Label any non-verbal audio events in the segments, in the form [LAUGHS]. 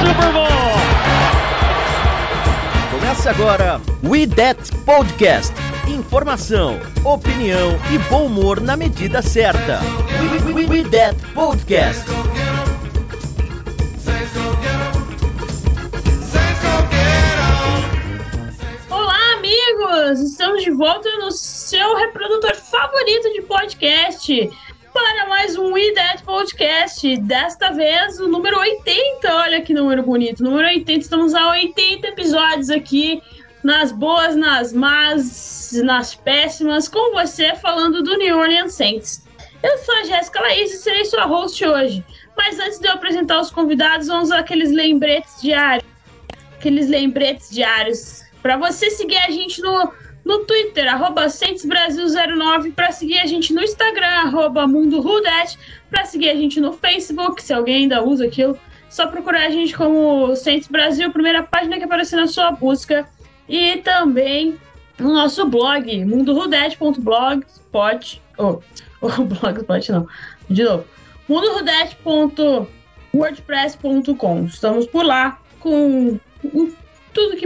Super Bowl! Começa agora We That Podcast. Informação, opinião e bom humor na medida certa. We, we, we, we That Podcast. Olá, amigos! Estamos de volta no seu reprodutor favorito de podcast That Podcast. Desta vez, o número 80. Olha que número bonito. Número 80. Estamos a 80 episódios aqui, nas boas, nas más, nas péssimas, com você falando do New Orleans Saints. Eu sou a Jéssica Laís e serei sua host hoje. Mas antes de eu apresentar os convidados, vamos àqueles lembretes diários. Aqueles lembretes diários. Para você seguir a gente no, no Twitter, arroba Brasil09, para seguir a gente no Instagram, arroba Mundo para seguir a gente no Facebook, se alguém ainda usa aquilo, só procurar a gente como Saints Brasil, primeira página que aparecer na sua busca. E também no nosso blog, mundorudete.blogspot. Oh, [LAUGHS] oh, blogspot não. De novo. mundorudete.wordpress.com. Estamos por lá com que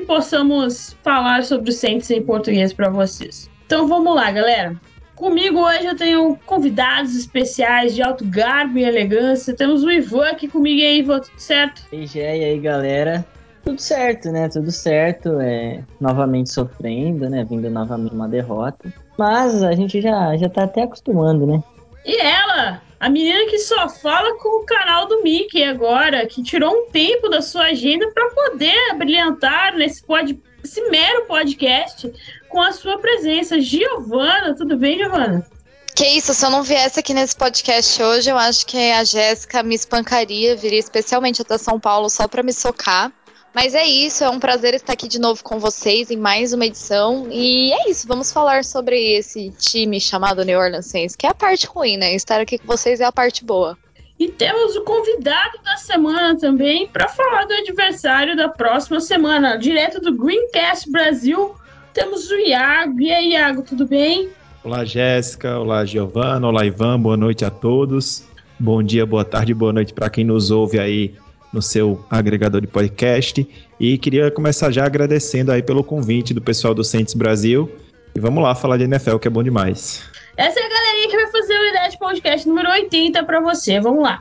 possamos falar sobre o Saints em português para vocês. Então vamos lá, galera. Comigo hoje eu tenho convidados especiais de alto garbo e elegância. Temos o Ivan aqui comigo. E aí, Ivan, tudo certo? E aí, galera? Tudo certo, né? Tudo certo. É, novamente sofrendo, né? Vindo novamente uma derrota. Mas a gente já, já tá até acostumando, né? E ela, a menina que só fala com o canal do Mickey agora, que tirou um tempo da sua agenda para poder brilhantar nesse pod, esse mero podcast com a sua presença. Giovana, tudo bem, Giovana? Que isso, se eu não viesse aqui nesse podcast hoje, eu acho que a Jéssica me espancaria, viria especialmente até São Paulo só para me socar. Mas é isso, é um prazer estar aqui de novo com vocês em mais uma edição. E é isso, vamos falar sobre esse time chamado New Orleans Saints, que é a parte ruim, né? Estar aqui com vocês é a parte boa. E temos o convidado da semana também para falar do adversário da próxima semana, direto do Greencast Brasil. Temos o Iago. E aí, Iago, tudo bem? Olá, Jéssica. Olá, Giovana. Olá, Ivan. Boa noite a todos. Bom dia, boa tarde, boa noite para quem nos ouve aí no seu agregador de podcast. E queria começar já agradecendo aí pelo convite do pessoal do Saints Brasil. E vamos lá falar de NFL, que é bom demais. Essa é a galerinha que vai fazer o Ideia de Podcast número 80 para você. Vamos lá.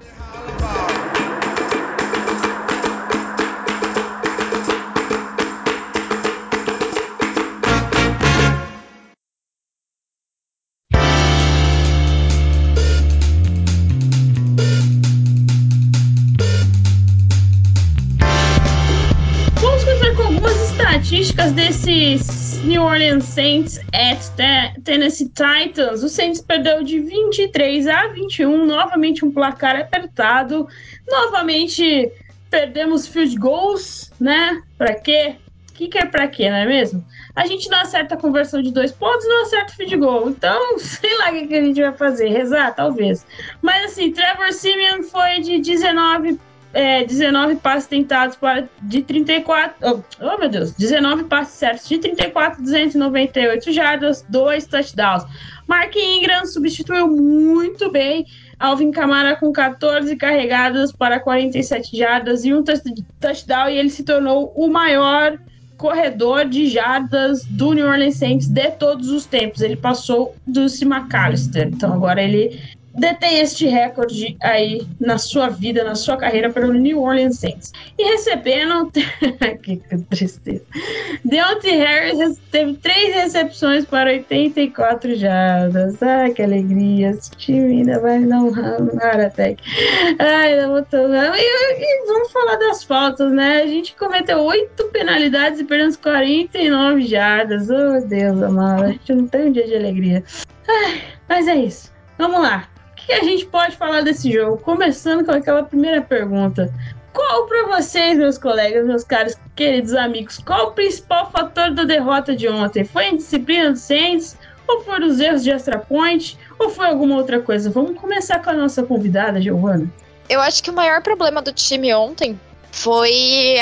Estatísticas desses New Orleans Saints at Te- Tennessee Titans. O Saints perdeu de 23 a 21, novamente um placar apertado. Novamente perdemos field goals, né? Pra quê? O que, que é pra quê, não é mesmo? A gente não acerta a conversão de dois pontos, não acerta o field goal. Então, [LAUGHS] sei lá o que, que a gente vai fazer. Rezar, talvez. Mas assim, Trevor Simeon foi de 19 é, 19 passes tentados para de 34. Oh, oh, meu Deus! 19 passes certos de 34, 298 jardas, dois touchdowns. Mark Ingram substituiu muito bem. Alvin Kamara com 14 carregadas para 47 jardas e um touch- touchdown, e ele se tornou o maior corredor de jardas do New Orleans Saints de todos os tempos. Ele passou do C. McAllister. Então agora ele detém este recorde aí na sua vida, na sua carreira pelo New Orleans Saints. E recebendo. [LAUGHS] que tristeza. Deontay Harris teve três recepções para 84 jardas. Ai, que alegria. Esse time ainda vai dar um heart attack. Ai, ainda tomar. E, e vamos falar das faltas, né? A gente cometeu oito penalidades e perdemos 49 jardas. Oh, Deus amado. A gente não tem um dia de alegria. Ai, mas é isso. Vamos lá. Que a gente pode falar desse jogo? Começando com aquela primeira pergunta. Qual para vocês, meus colegas, meus caros queridos amigos, qual o principal fator da derrota de ontem? Foi a indisciplina do Saints? Ou foram os erros de extra point? Ou foi alguma outra coisa? Vamos começar com a nossa convidada, Giovana. Eu acho que o maior problema do time ontem foi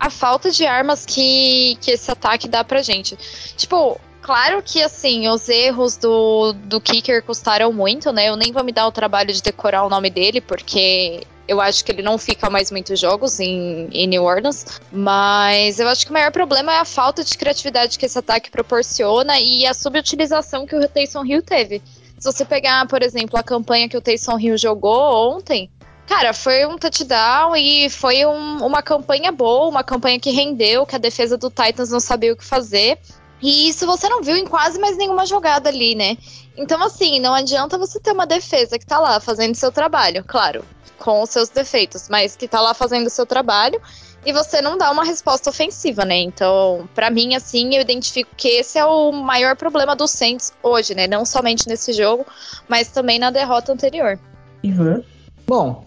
a falta de armas que, que esse ataque dá pra gente. Tipo, claro que assim, os erros do, do Kicker custaram muito, né? Eu nem vou me dar o trabalho de decorar o nome dele, porque eu acho que ele não fica mais muitos jogos em, em, New Orleans. Mas eu acho que o maior problema é a falta de criatividade que esse ataque proporciona e a subutilização que o Taysom Hill teve. Se você pegar, por exemplo, a campanha que o Taysom Hill jogou ontem, cara, foi um touchdown e foi um, uma campanha boa, uma campanha que rendeu, que a defesa do Titans não sabia o que fazer. E isso você não viu em quase mais nenhuma jogada ali, né? Então, assim, não adianta você ter uma defesa que tá lá fazendo seu trabalho, claro, com os seus defeitos, mas que tá lá fazendo seu trabalho e você não dá uma resposta ofensiva, né? Então, para mim, assim, eu identifico que esse é o maior problema do Saints hoje, né? Não somente nesse jogo, mas também na derrota anterior. Ivan? Bom,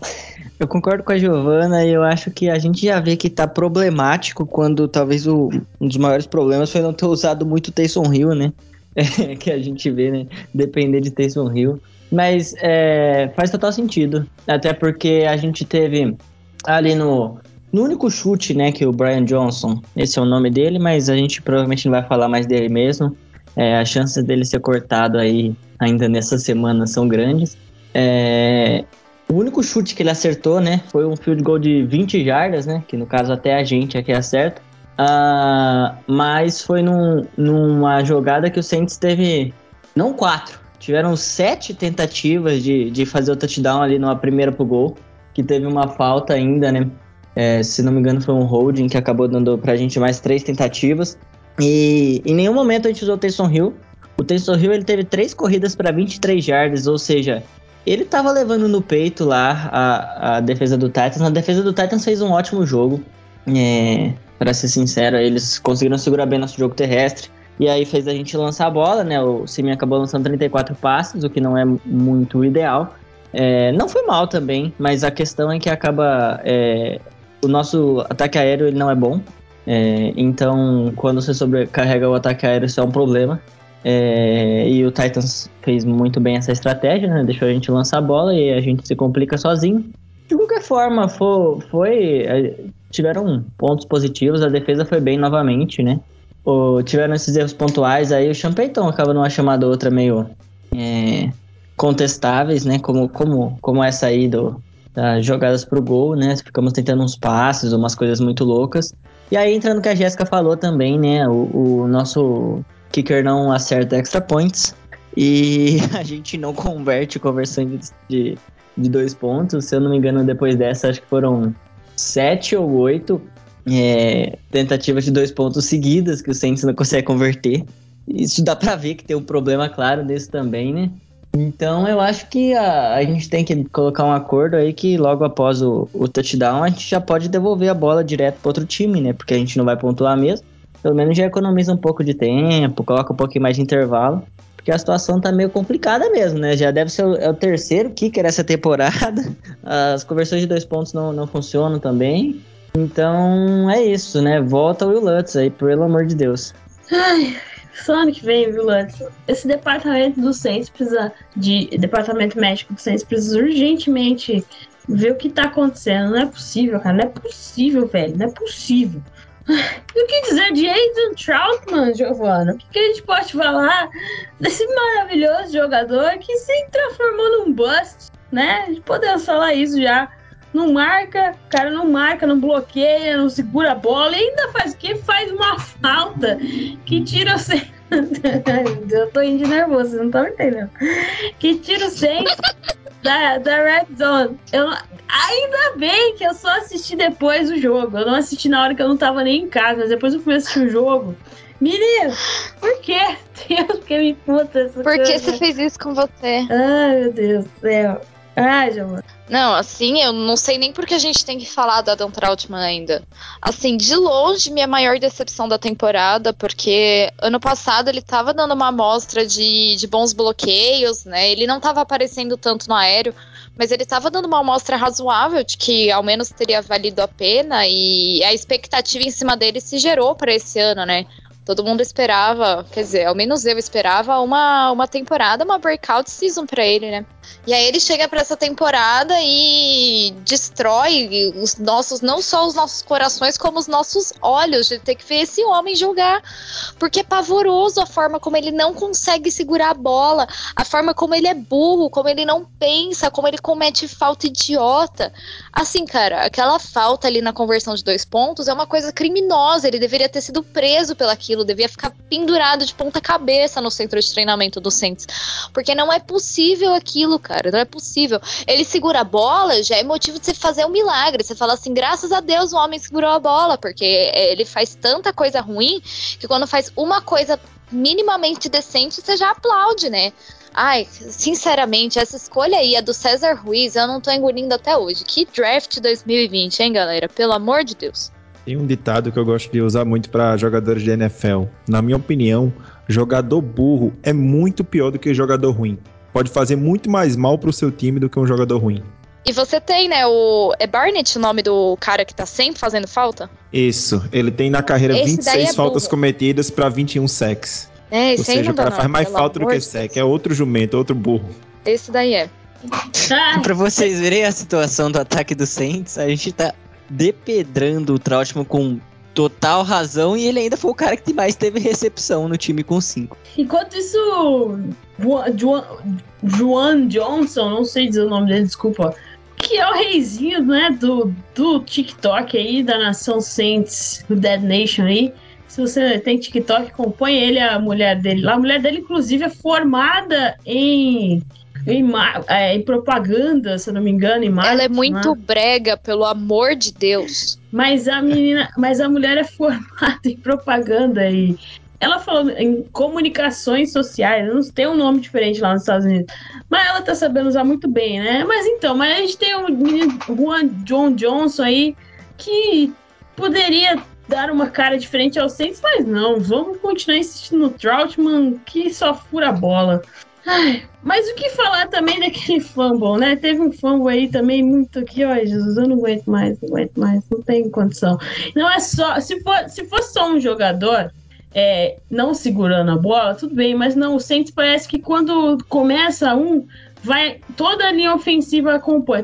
eu concordo com a Giovana e eu acho que a gente já vê que tá problemático quando talvez o, um dos maiores problemas foi não ter usado muito Taysom Hill, né? [LAUGHS] É, que a gente vê, né? Depender de Taysom Hill. Mas é, faz total sentido. Até porque a gente teve ali no no único chute, né, que o Brian Johnson, esse é o nome dele, mas a gente provavelmente não vai falar mais dele mesmo. É, as chances dele ser cortado aí ainda nessa semana são grandes. É, o único chute que ele acertou, né, foi um field goal de 20 jardas, né, que no caso até a gente aqui acerta. Uh, mas foi num, numa jogada que o Saints teve, não quatro, tiveram sete tentativas de, de fazer o touchdown ali numa primeira pro gol, que teve uma falta ainda, né, é, se não me engano, foi um holding que acabou dando pra gente mais três tentativas. E em nenhum momento a gente usou o Taysom Hill. O Taysom Hill ele teve três corridas para 23 yards, ou seja, ele tava levando no peito lá a, a defesa do Titans. A defesa do Titans fez um ótimo jogo. É, para ser sincero, eles conseguiram segurar bem nosso jogo terrestre. E aí fez a gente lançar a bola, né? O Simeon acabou lançando 34 passes, o que não é muito ideal. É, não foi mal também, mas a questão é que acaba é, o nosso ataque aéreo ele não é bom. É, então, quando você sobrecarrega o ataque aéreo, isso é um problema. É, e o Titans fez muito bem essa estratégia, né? Deixou a gente lançar a bola e a gente se complica sozinho. De qualquer forma, foi, foi é, tiveram pontos positivos, a defesa foi bem novamente, né? O, tiveram esses erros pontuais aí, o Champeyton acaba numa chamada outra meio é, contestáveis, né? Como, como, como essa aí do, das jogadas pro gol, né? Ficamos tentando uns passes, umas coisas muito loucas. E aí, entrando no que a Jéssica falou também, né? O, o, nosso kicker não acerta extra points. E [LAUGHS] a gente não converte conversão de, de, dois pontos. Se eu não me engano, depois dessa, acho que foram sete ou oito é, tentativas de dois pontos seguidas que o Saints não consegue converter. Isso dá pra ver que tem um problema claro desse também, né? Então eu acho que a, a gente tem que colocar um acordo aí que logo após o, o touchdown a gente já pode devolver a bola direto para outro time, né? Porque a gente não vai pontuar mesmo. Pelo menos já economiza um pouco de tempo, coloca um pouquinho mais de intervalo. Porque a situação tá meio complicada mesmo, né? Já deve ser o, é o terceiro kicker essa temporada. [LAUGHS] As conversões de dois pontos não, não funcionam também. Então é isso, né? Volta o Will Lutz aí, pelo amor de Deus. Ai, só ano que vem, viu, Lance? Esse departamento do Saints precisa de. Departamento médico do Saints precisa urgentemente ver o que tá acontecendo. Não é possível, cara. Não é possível, velho. Não é possível. [LAUGHS] E o que dizer de Aiden Troutman, Giovanna? O que, a gente pode falar desse maravilhoso jogador que se transformou num bust, né? Podemos falar isso já. Não marca, o cara não marca, não bloqueia, não segura a bola e ainda faz o quê? Faz uma falta que tira você. [LAUGHS] Eu tô indo nervoso, não estão entendendo. Que tira o centro da, da Red Zone. Eu, ainda bem que eu só assisti depois o jogo. Eu não assisti na hora que eu não tava nem em casa, mas depois eu fui assistir o jogo. Menino, por quê? [LAUGHS] Deus, que me puta essa Por que você fez isso com você? Ai, meu Deus do céu. Ah, Giovana. Não, assim, eu não sei nem porque a gente tem que falar do Adam Trautmann ainda. Assim, de longe, minha maior decepção da temporada, porque ano passado ele tava dando uma amostra de, de bons bloqueios, né? Ele não tava aparecendo tanto no aéreo, mas ele tava dando uma amostra razoável de que ao menos teria valido a pena e a expectativa em cima dele se gerou para esse ano, né? Todo mundo esperava, quer dizer, ao menos eu esperava uma, uma temporada, uma breakout season para ele, né? E aí ele chega para essa temporada e destrói os nossos, não só os nossos corações, como os nossos olhos de ter que ver esse homem jogar. Porque é pavoroso a forma como ele não consegue segurar a bola, a forma como ele é burro, como ele não pensa, como ele comete falta idiota. Assim, cara, aquela falta ali na conversão de dois pontos é uma coisa criminosa. Ele deveria ter sido preso pelaquilo, devia ficar pendurado de ponta cabeça no centro de treinamento do Saints. Porque não é possível aquilo, cara. Não é possível. Ele segura a bola, já é motivo de você fazer um milagre. Você fala assim, graças a Deus o homem segurou a bola, porque ele faz tanta coisa ruim que quando faz uma coisa minimamente decente, você já aplaude, né? Ai, sinceramente, essa escolha aí, a do César Ruiz, eu não tô engolindo até hoje. Que draft 2020, hein, galera? Pelo amor de Deus. Tem um ditado que eu gosto de usar muito para jogadores de NFL. Na minha opinião, jogador burro é muito pior do que jogador ruim. Pode fazer muito mais mal pro seu time do que um jogador ruim. E você tem, né, o. É Barnett o nome do cara que tá sempre fazendo falta? Isso. Ele tem na carreira Esse 26 daí é faltas burro. cometidas para 21 sacks. É, Ou esse aí seja, não o cara não, faz mais falta do que sack. É outro jumento, outro burro. Esse daí é. [LAUGHS] Pra vocês verem a situação do ataque do Saints, a gente tá depedrando o Trautmann com total razão e ele ainda foi o cara que mais teve recepção no time com 5. enquanto isso, Juan, Johnson, não sei dizer o nome dele, desculpa. Que é o reizinho, né, do, do TikTok aí, da nação Saints, do Dead Nation aí. Se você tem TikTok, acompanha ele, a mulher dele. A mulher dele, inclusive, é formada em, em, é, em propaganda, se eu não me engano, em Ela marketing, é muito né? brega, pelo amor de Deus. Mas a menina, mas a mulher é formada [LAUGHS] em propaganda e ela falou em comunicações sociais, não tem um nome diferente lá nos Estados Unidos. Mas ela tá sabendo usar muito bem, né? Mas então, mas a gente tem o menino Juan John Johnson aí que poderia dar uma cara diferente ao Saints, mas não, vamos continuar insistindo no Troutman que só fura a bola. Ai, mas o que falar também daquele fumble, né? Teve um fumble aí também muito aqui, ó, Jesus, eu não aguento mais, não aguento mais, não tem condição. Não é só, se for, se fosse só um jogador é, não segurando a bola, tudo bem, mas não, o Saints parece que quando começa um, vai toda a linha ofensiva acompanha,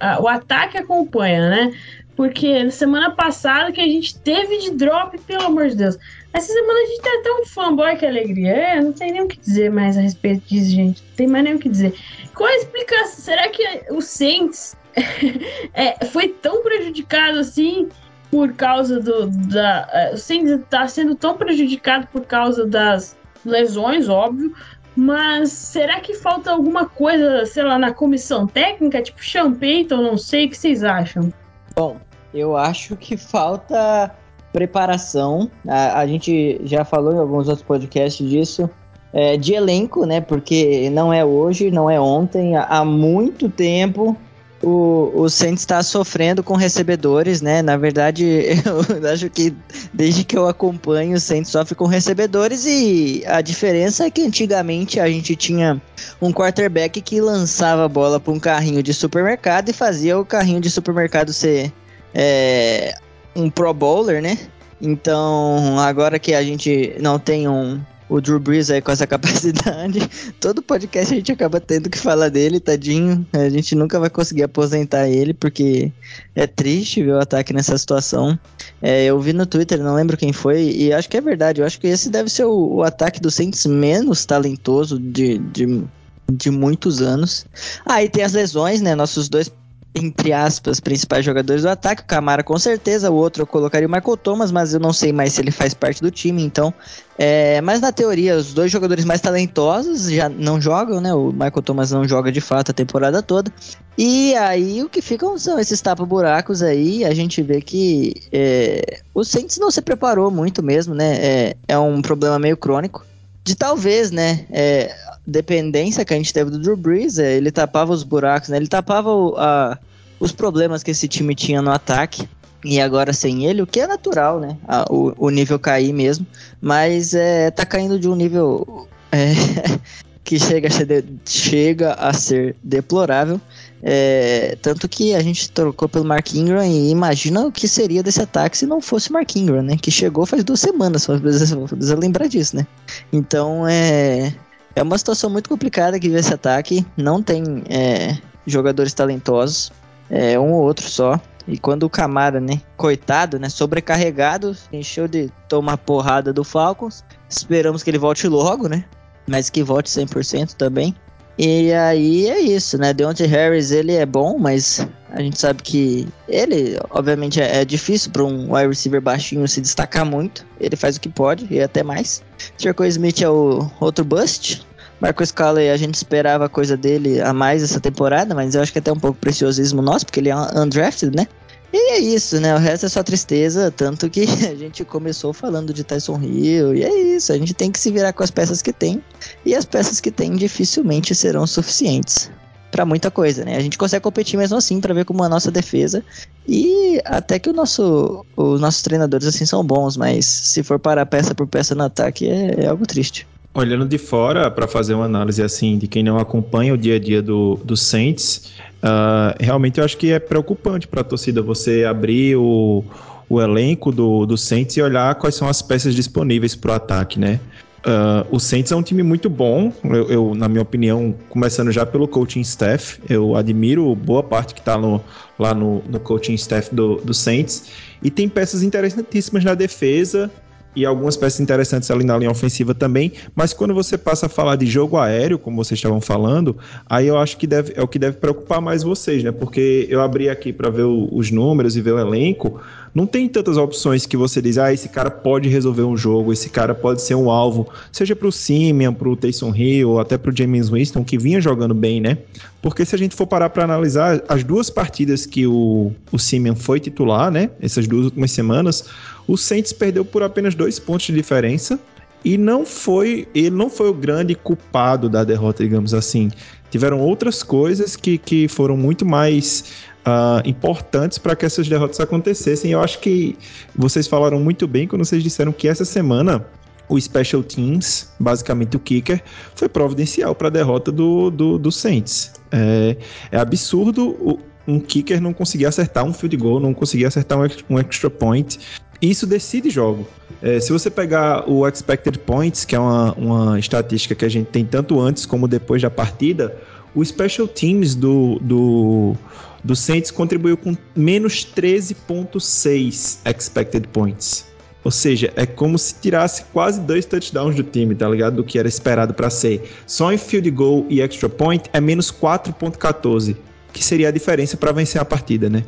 a- o ataque acompanha, né? Porque na semana passada que a gente teve de drop, pelo amor de Deus. Essa semana a gente tá tão fanboy que alegria. É, não tem nem o que dizer mais a respeito disso, gente. Não tem mais nem o que dizer. Qual a explicação? Será que o Saints [LAUGHS] é, foi tão prejudicado assim por causa do. Da, é, o Saints tá sendo tão prejudicado por causa das lesões, óbvio. Mas será que falta alguma coisa, sei lá, na comissão técnica? Tipo Sean não sei, o que vocês acham? Bom, eu acho que falta preparação. A, a gente já falou em alguns outros podcasts disso. é, de elenco, né? Porque não é hoje, não é ontem. Há, muito tempo o, o Saints está sofrendo com recebedores, né? Na verdade, [LAUGHS] eu acho que desde que eu acompanho, o Saints sofre com recebedores e a diferença é que antigamente a gente tinha um quarterback que lançava a bola para um carrinho de supermercado e fazia o carrinho de supermercado ser é, um Pro Bowler, né? Então, agora que a gente não tem um o Drew Brees aí com essa [LAUGHS] capacidade, todo podcast a gente acaba tendo que falar dele, tadinho. A gente nunca vai conseguir aposentar ele, porque é triste ver o ataque nessa situação. É, eu vi no Twitter, não lembro quem foi, e acho que é verdade. Eu acho que esse deve ser o, o ataque do Saints menos talentoso de, de, de muitos anos. Aí tem as lesões, né? Nossos dois entre aspas, principais jogadores do ataque. O Camara com certeza, o outro eu colocaria o Michael Thomas, mas eu não sei mais se ele faz parte do time, então. É, mas na teoria, os dois jogadores mais talentosos já não jogam, né? O Michael Thomas não joga de fato a temporada toda. E aí o que ficam são esses tapa-buracos aí. A gente vê que é, o Saints não se preparou muito mesmo, né? É, é um problema meio crônico. de talvez, né, é, dependência que a gente teve do Drew Brees, é, ele tapava os buracos, né, ele tapava o, a, os problemas que esse time tinha no ataque. E agora sem ele, o que é natural, né? A, o, o nível cair mesmo. Mas é, tá caindo de um nível é, [LAUGHS] que chega a, ser chega a ser deplorável. É, tanto que a gente trocou pelo Mark Ingram e imagina o que seria desse ataque se não fosse Mark Ingram, né? Que chegou faz duas semanas, só precisa lembrar disso, né? Então é, é uma situação muito complicada que esse ataque. Não tem é, jogadores talentosos, é um ou outro só. E quando o Camara, né, coitado, né, sobrecarregado, encheu de tomar porrada do Falcons. Esperamos que ele volte logo, né? Mas que volte 100% também. E aí é isso, né? Deontay Harris, ele é bom, mas a gente sabe que ele, obviamente, é, é difícil para um wide receiver baixinho se destacar muito. Ele faz o que pode e até mais. Jerko Smith é o outro bust. Marcus Calley, a gente esperava coisa dele a mais essa temporada, mas eu acho que é até um pouco preciosismo nosso, porque ele é undrafted, né? E é isso, né? O resto é só tristeza, tanto que [LAUGHS] a gente começou falando de Tyson Hill, e é isso, a gente tem que se virar com as peças que tem, e as peças que tem dificilmente serão suficientes para muita coisa, né? A gente consegue competir mesmo assim para ver como a nossa defesa e até que o nosso, os nossos treinadores assim são bons, mas se for parar peça por peça no ataque é, é algo triste. Olhando de fora, para fazer uma análise assim de quem não acompanha o dia a dia do, do Saints, uh, realmente eu acho que é preocupante para a torcida você abrir o, o elenco do, do Saints e olhar quais são as peças disponíveis para o ataque, né? Uh, o Saints é um time muito bom, eu, eu, na minha opinião, começando já pelo coaching staff, eu admiro boa parte que está lá no, no coaching staff do, do Saints, e tem peças interessantíssimas na defesa, e algumas peças interessantes ali na linha ofensiva também, mas quando você passa a falar de jogo aéreo, como vocês estavam falando, aí eu acho que deve, é o que deve preocupar mais vocês, né? Porque eu abri aqui para ver o, os números e ver o elenco, não tem tantas opções que você diz, ah, esse cara pode resolver um jogo, esse cara pode ser um alvo, seja para o Simeon, para o Taysom Hill, ou até para o James Winston, que vinha jogando bem, né? Porque se a gente for parar para analisar as duas partidas que o, o Simeon foi titular, né? Essas duas últimas semanas, o Saints perdeu por apenas dois pontos de diferença e não foi ele não foi o grande culpado da derrota, digamos assim. Tiveram outras coisas que, que foram muito mais uh, importantes para que essas derrotas acontecessem. Eu acho que vocês falaram muito bem quando vocês disseram que essa semana o Special Teams, basicamente o kicker, foi providencial para a derrota do, do, do Saints. É, é absurdo um kicker não conseguir acertar um field goal, não conseguir acertar um extra point isso decide jogo. É, se você pegar o expected points, que é uma, uma estatística que a gente tem tanto antes como depois da partida, o special teams do, do, do Saints contribuiu com menos 13.6 expected points. Ou seja, é como se tirasse quase dois touchdowns do time, tá ligado? Do que era esperado para ser. Só em field goal e extra point é menos 4.14, que seria a diferença para vencer a partida, né?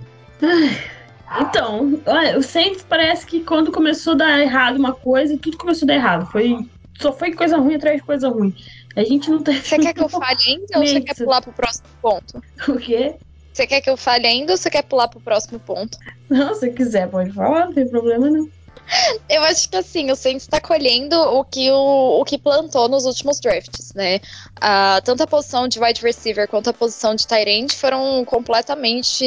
Então, olha, o Saints parece que quando começou a dar errado uma coisa, tudo começou a dar errado. Foi, só foi coisa ruim atrás de coisa ruim. A gente não tem. Você quer que eu fale ainda ou você quer pular pro próximo ponto? [LAUGHS] O quê? Você quer que eu fale ainda ou você quer pular pro próximo ponto? Não, se quiser, pode falar, não tem problema não. [LAUGHS] Eu acho que assim, o Saints está colhendo o que, o, o que plantou nos últimos drafts, né? Uh, tanto a posição de wide receiver quanto a posição de tight end foram completamente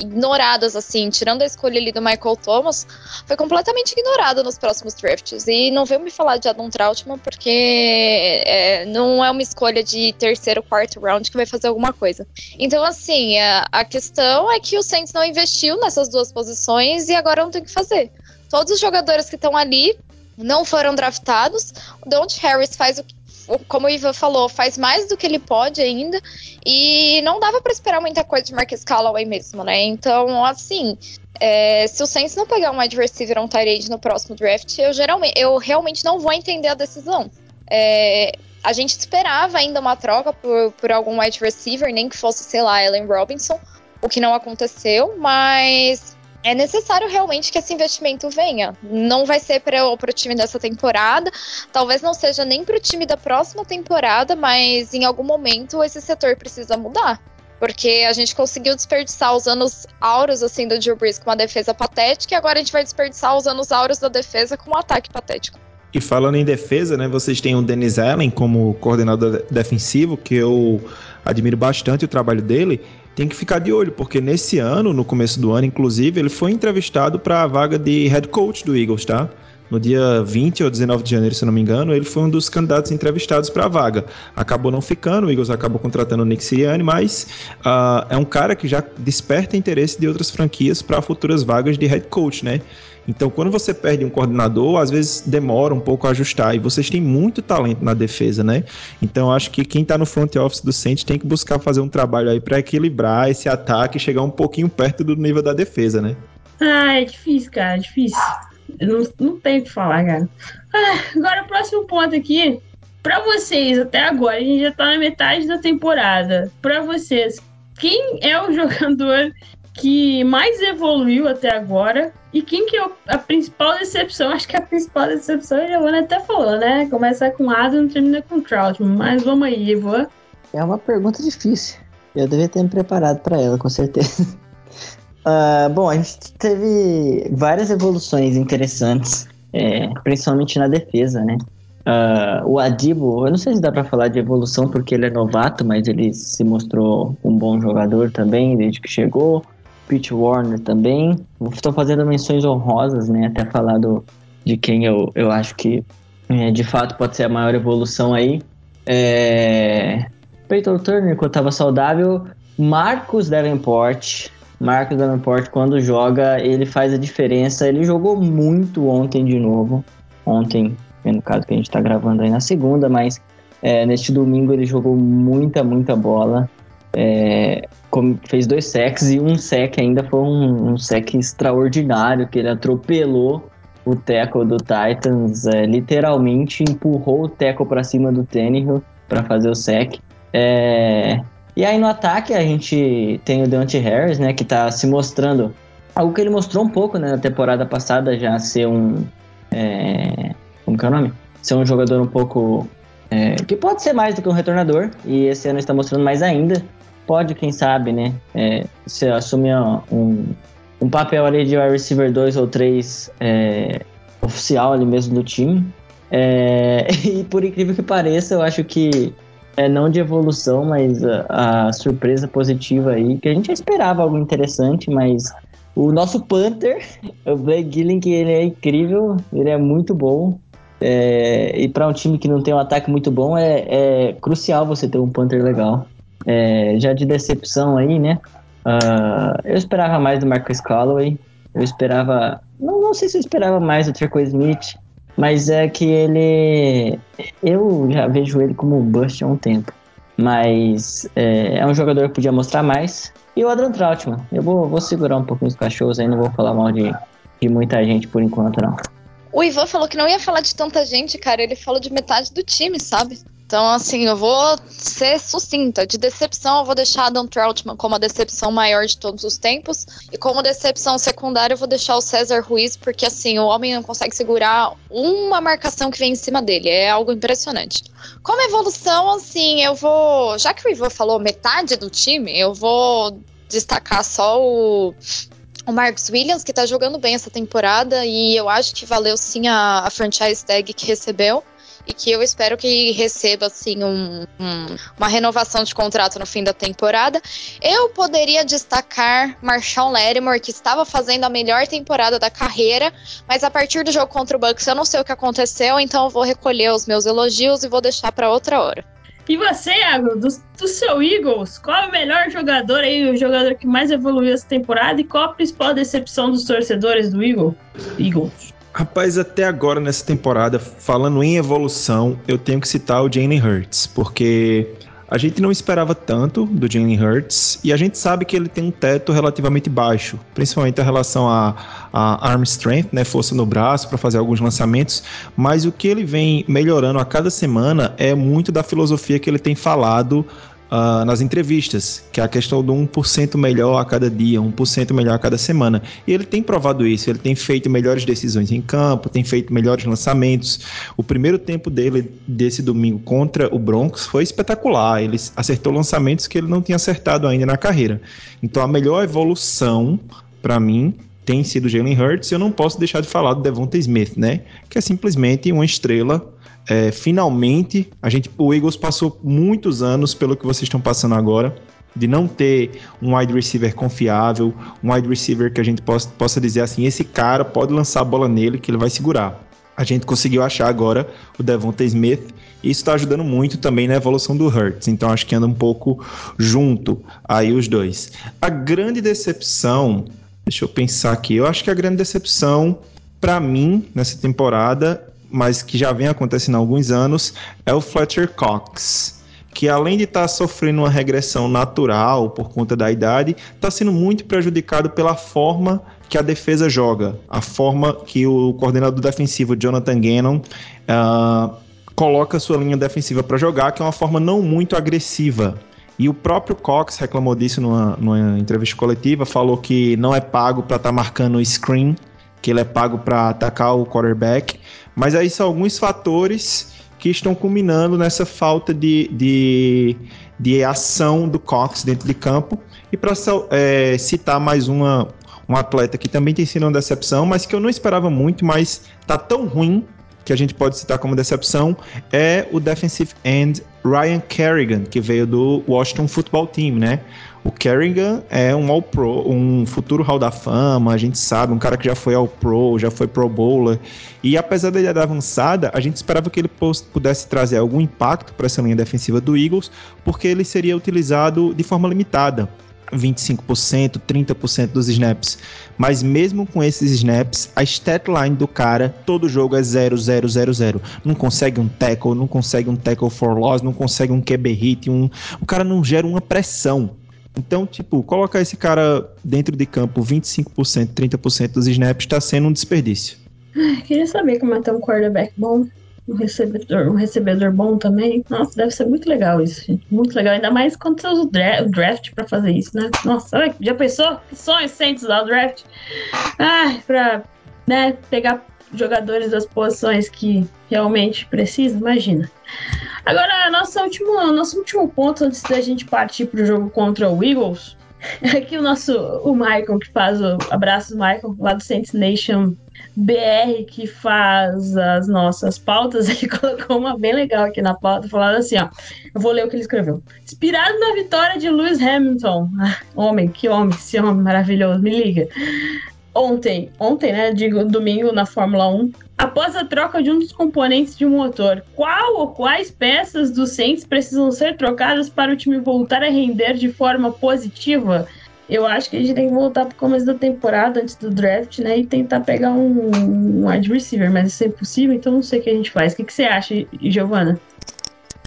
ignoradas, assim, tirando a escolha ali do Michael Thomas, foi completamente ignorada nos próximos drafts. E não veio me falar de Adam Trautmann porque é, não é uma escolha de terceiro, quarto round que vai fazer alguma coisa. Então, assim, a, a questão é que o Saints não investiu nessas duas posições e agora não tem o que fazer. Todos os jogadores que estão ali não foram draftados. O Don't Harris faz o que como o Ivan falou, faz mais do que ele pode ainda. E não dava para esperar muita coisa de Marcus Callaway mesmo, né? Então, assim, é, se o Saints não pegar um wide receiver ou um tight no próximo draft, eu geralmente, eu realmente não vou entender a decisão. É, a gente esperava ainda uma troca por, por algum wide receiver, nem que fosse, sei lá, Allen Robinson, o que não aconteceu, mas é necessário realmente que esse investimento venha. Não vai ser para o time dessa temporada, talvez não seja nem para o time da próxima temporada, mas em algum momento esse setor precisa mudar. Porque a gente conseguiu desperdiçar os anos auros assim do Drew Brees com uma defesa patética e agora a gente vai desperdiçar os anos auros da defesa com um ataque patético. E falando em defesa, né, vocês têm o Dennis Allen como coordenador defensivo, que eu admiro bastante o trabalho dele. Tem que ficar de olho, porque nesse ano, no começo do ano, inclusive, ele foi entrevistado para a vaga de head coach do Eagles, tá? no dia 20 ou 19 de janeiro, se não me engano, ele foi um dos candidatos entrevistados para a vaga. Acabou não ficando, o Eagles acabou contratando o Nick Sirianni, mas uh, é um cara que já desperta interesse de outras franquias para futuras vagas de head coach, né? Então, quando você perde um coordenador, às vezes demora um pouco a ajustar. E vocês têm muito talento na defesa, né? Então, acho que quem está no front office do Saints tem que buscar fazer um trabalho aí para equilibrar esse ataque e chegar um pouquinho perto do nível da defesa, né? Ah, é difícil, cara, é difícil. Não, não tem o que falar, cara. Ah, agora, o próximo ponto aqui. Para vocês, até agora, a gente já tá na metade da temporada. Para vocês, quem é o [LAUGHS] jogador que mais evoluiu até agora? E quem que é a principal decepção? Acho que a principal decepção, a Giovanna até falou, né? Começa com Adam e termina com Troutman. Mas vamos aí, Ivan. É uma pergunta difícil. Eu devia ter me preparado para ela, com certeza. Uh, [LAUGHS] bom, a gente teve várias evoluções interessantes, é, principalmente na defesa, né? Uh, o Adibo, eu não sei se dá para falar de evolução porque ele é novato, mas ele se mostrou um bom jogador também desde que chegou. Pete Warner também. Estou fazendo menções honrosas, né? Até falar do, de quem eu, eu acho que é, de fato pode ser a maior evolução aí. É... Peyton Turner, quando estava saudável. Marcos Davenport, Marcos Davenport, quando joga, ele faz a diferença. Ele jogou muito ontem de novo. Ontem, no caso que a gente está gravando aí na segunda, mas é, neste domingo ele jogou muita, muita bola. É, fez dois sacks e um sec ainda foi um, um sec extraordinário, que ele atropelou o tackle do Titans, é, literalmente empurrou o tackle para cima do Tannehill para fazer o sec. É, e aí no ataque a gente tem o Deontay Harris, né, que tá se mostrando algo que ele mostrou um pouco né, na temporada passada já ser um é, como que é o nome? Ser um jogador um pouco é, que pode ser mais do que um retornador e esse ano está mostrando mais ainda. Pode, quem sabe, né, é, se assumir um, um papel ali de wide receiver 2 ou 3 é, oficial ali mesmo do time. É, [LAUGHS] e por incrível que pareça, eu acho que é, não de evolução, mas a, a, surpresa positiva aí, que a gente já esperava algo interessante, mas o nosso Panther, [LAUGHS] o Blake Gillen, que ele é incrível, ele é muito bom. É, e para um time que não tem um ataque muito bom, é, é crucial você ter um Panther legal. É, já de decepção aí, né? Uh, eu esperava mais do Marcus Calloway. Eu esperava. Não, não sei se eu esperava mais do Treco Smith. Mas é que ele. Eu já vejo ele como bust há um tempo. Mas é, é um jogador que podia mostrar mais. E o Adrian Trautmann. Eu vou, vou segurar um pouquinho os cachorros aí, não vou falar mal de, de muita gente por enquanto, não. O Ivan falou que não ia falar de tanta gente, cara. Ele falou de metade do time, sabe? Então, assim, eu vou ser sucinta. De decepção, eu vou deixar Adam Troutman como a decepção maior de todos os tempos. E como decepção secundária, eu vou deixar o César Ruiz, porque, assim, o homem não consegue segurar uma marcação que vem em cima dele. É algo impressionante. Como evolução, assim, eu vou. Já que o Ivan falou metade do time, eu vou destacar só o o Marcus Williams, que tá jogando bem essa temporada, e eu acho que valeu sim a, a franchise tag que recebeu e que eu espero que receba assim um, um, uma renovação de contrato no fim da temporada. Eu poderia destacar Marshall Lattimore, que estava fazendo a melhor temporada da carreira, mas a partir do jogo contra o Bucks eu não sei o que aconteceu, então eu vou recolher os meus elogios e vou deixar para outra hora. E você, Iago, do, do, seu Eagles, qual é o melhor jogador aí, o jogador que mais evoluiu essa temporada e qual a principal decepção dos torcedores do Eagle? Eagles? Rapaz, até agora nessa temporada, falando em evolução, eu tenho que citar o Jalen Hurts, porque a gente não esperava tanto do Jalen Hurts e a gente sabe que ele tem um teto relativamente baixo, principalmente em relação a, a arm strength, né, força no braço para fazer alguns lançamentos, mas o que ele vem melhorando a cada semana é muito da filosofia que ele tem falado uh, nas entrevistas, que é a questão do 1% melhor a cada dia, 1% melhor a cada semana. E ele tem provado isso, ele tem feito melhores decisões em campo, tem feito melhores lançamentos. O primeiro tempo dele desse domingo contra o Broncos foi espetacular, ele acertou lançamentos que ele não tinha acertado ainda na carreira. Então a melhor evolução para mim tem sido Jalen Hurts, eu não posso deixar de falar do Devonta Smith, né? Que é simplesmente uma estrela. É, finalmente, a gente, o Eagles passou muitos anos pelo que vocês estão passando agora, de não ter um wide receiver confiável, um wide receiver que a gente possa, possa dizer assim, esse cara pode lançar a bola nele que ele vai segurar. A gente conseguiu achar agora o Devonta Smith e isso está ajudando muito também na evolução do Hurts. Então acho que anda um pouco junto aí os dois. A grande decepção, deixa eu pensar aqui, eu acho que a grande decepção para mim nessa temporada, mas que já vem acontecendo há alguns anos, é o Fletcher Cox que além de estar tá sofrendo uma regressão natural por conta da idade, está sendo muito prejudicado pela forma que a defesa joga, a forma que o coordenador defensivo Jonathan Gannon uh, coloca sua linha defensiva para jogar, que é uma forma não muito agressiva. E o próprio Cox reclamou disso numa, numa entrevista coletiva, falou que não é pago para estar tá marcando o screen, que ele é pago para atacar o quarterback. Mas aí são alguns fatores que estão culminando nessa falta de, de, de ação do Cox dentro de campo. E para é, citar mais uma, um atleta que também tem sido uma decepção, mas que eu não esperava muito, mas tá tão ruim que a gente pode citar como decepção é o defensive end Ryan Kerrigan, que veio do Washington Football Team, né? O Kerrigan é um All-Pro, um futuro Hall da Fama, a gente sabe, um cara que já foi All-Pro, já foi Pro Bowler. E apesar da idade avançada, a gente esperava que ele pudesse trazer algum impacto para essa linha defensiva do Eagles, porque ele seria utilizado de forma limitada. 25%, 30% dos snaps. Mas mesmo com esses snaps, a stat line do cara, todo jogo é 0, 0, 0, 0. Não consegue um tackle, não consegue um tackle for loss, não consegue um QB hit, um... o cara não gera uma pressão. Então, tipo, colocar esse cara dentro de campo 25%, 30% dos snaps está sendo um desperdício. queria saber como é ter um quarterback bom um recebedor, um recebedor bom também. Nossa, deve ser muito legal isso, gente. Muito legal. Ainda mais quando você usa o draft, o draft pra fazer isso, né? Nossa, já pensou? Que sonho sente usar o draft? Ah, pra né, pegar jogadores das posições que realmente precisa, imagina. Agora, nosso último, nosso último ponto antes da gente partir pro jogo contra o Eagles. [LAUGHS] Aqui o nosso o Michael que faz o abraço Michael lá do Saints Nation BR que faz as nossas pautas, [LAUGHS] ele colocou uma bem legal aqui na pauta, falando assim, ó, eu vou ler o que ele escreveu. Inspirado na vitória de Lewis Hamilton, [LAUGHS] homem, que homem, esse homem maravilhoso, me liga. Ontem, ontem, né, digo, domingo na Fórmula 1, após a troca de um dos componentes de um motor, qual ou quais peças do Saints precisam ser trocadas para o time voltar a render de forma positiva? Eu acho que a gente tem que voltar pro começo da temporada, antes do draft, né? E tentar pegar um, um wide receiver, mas isso é impossível, então não sei o que a gente faz. O que, que você acha, Giovana?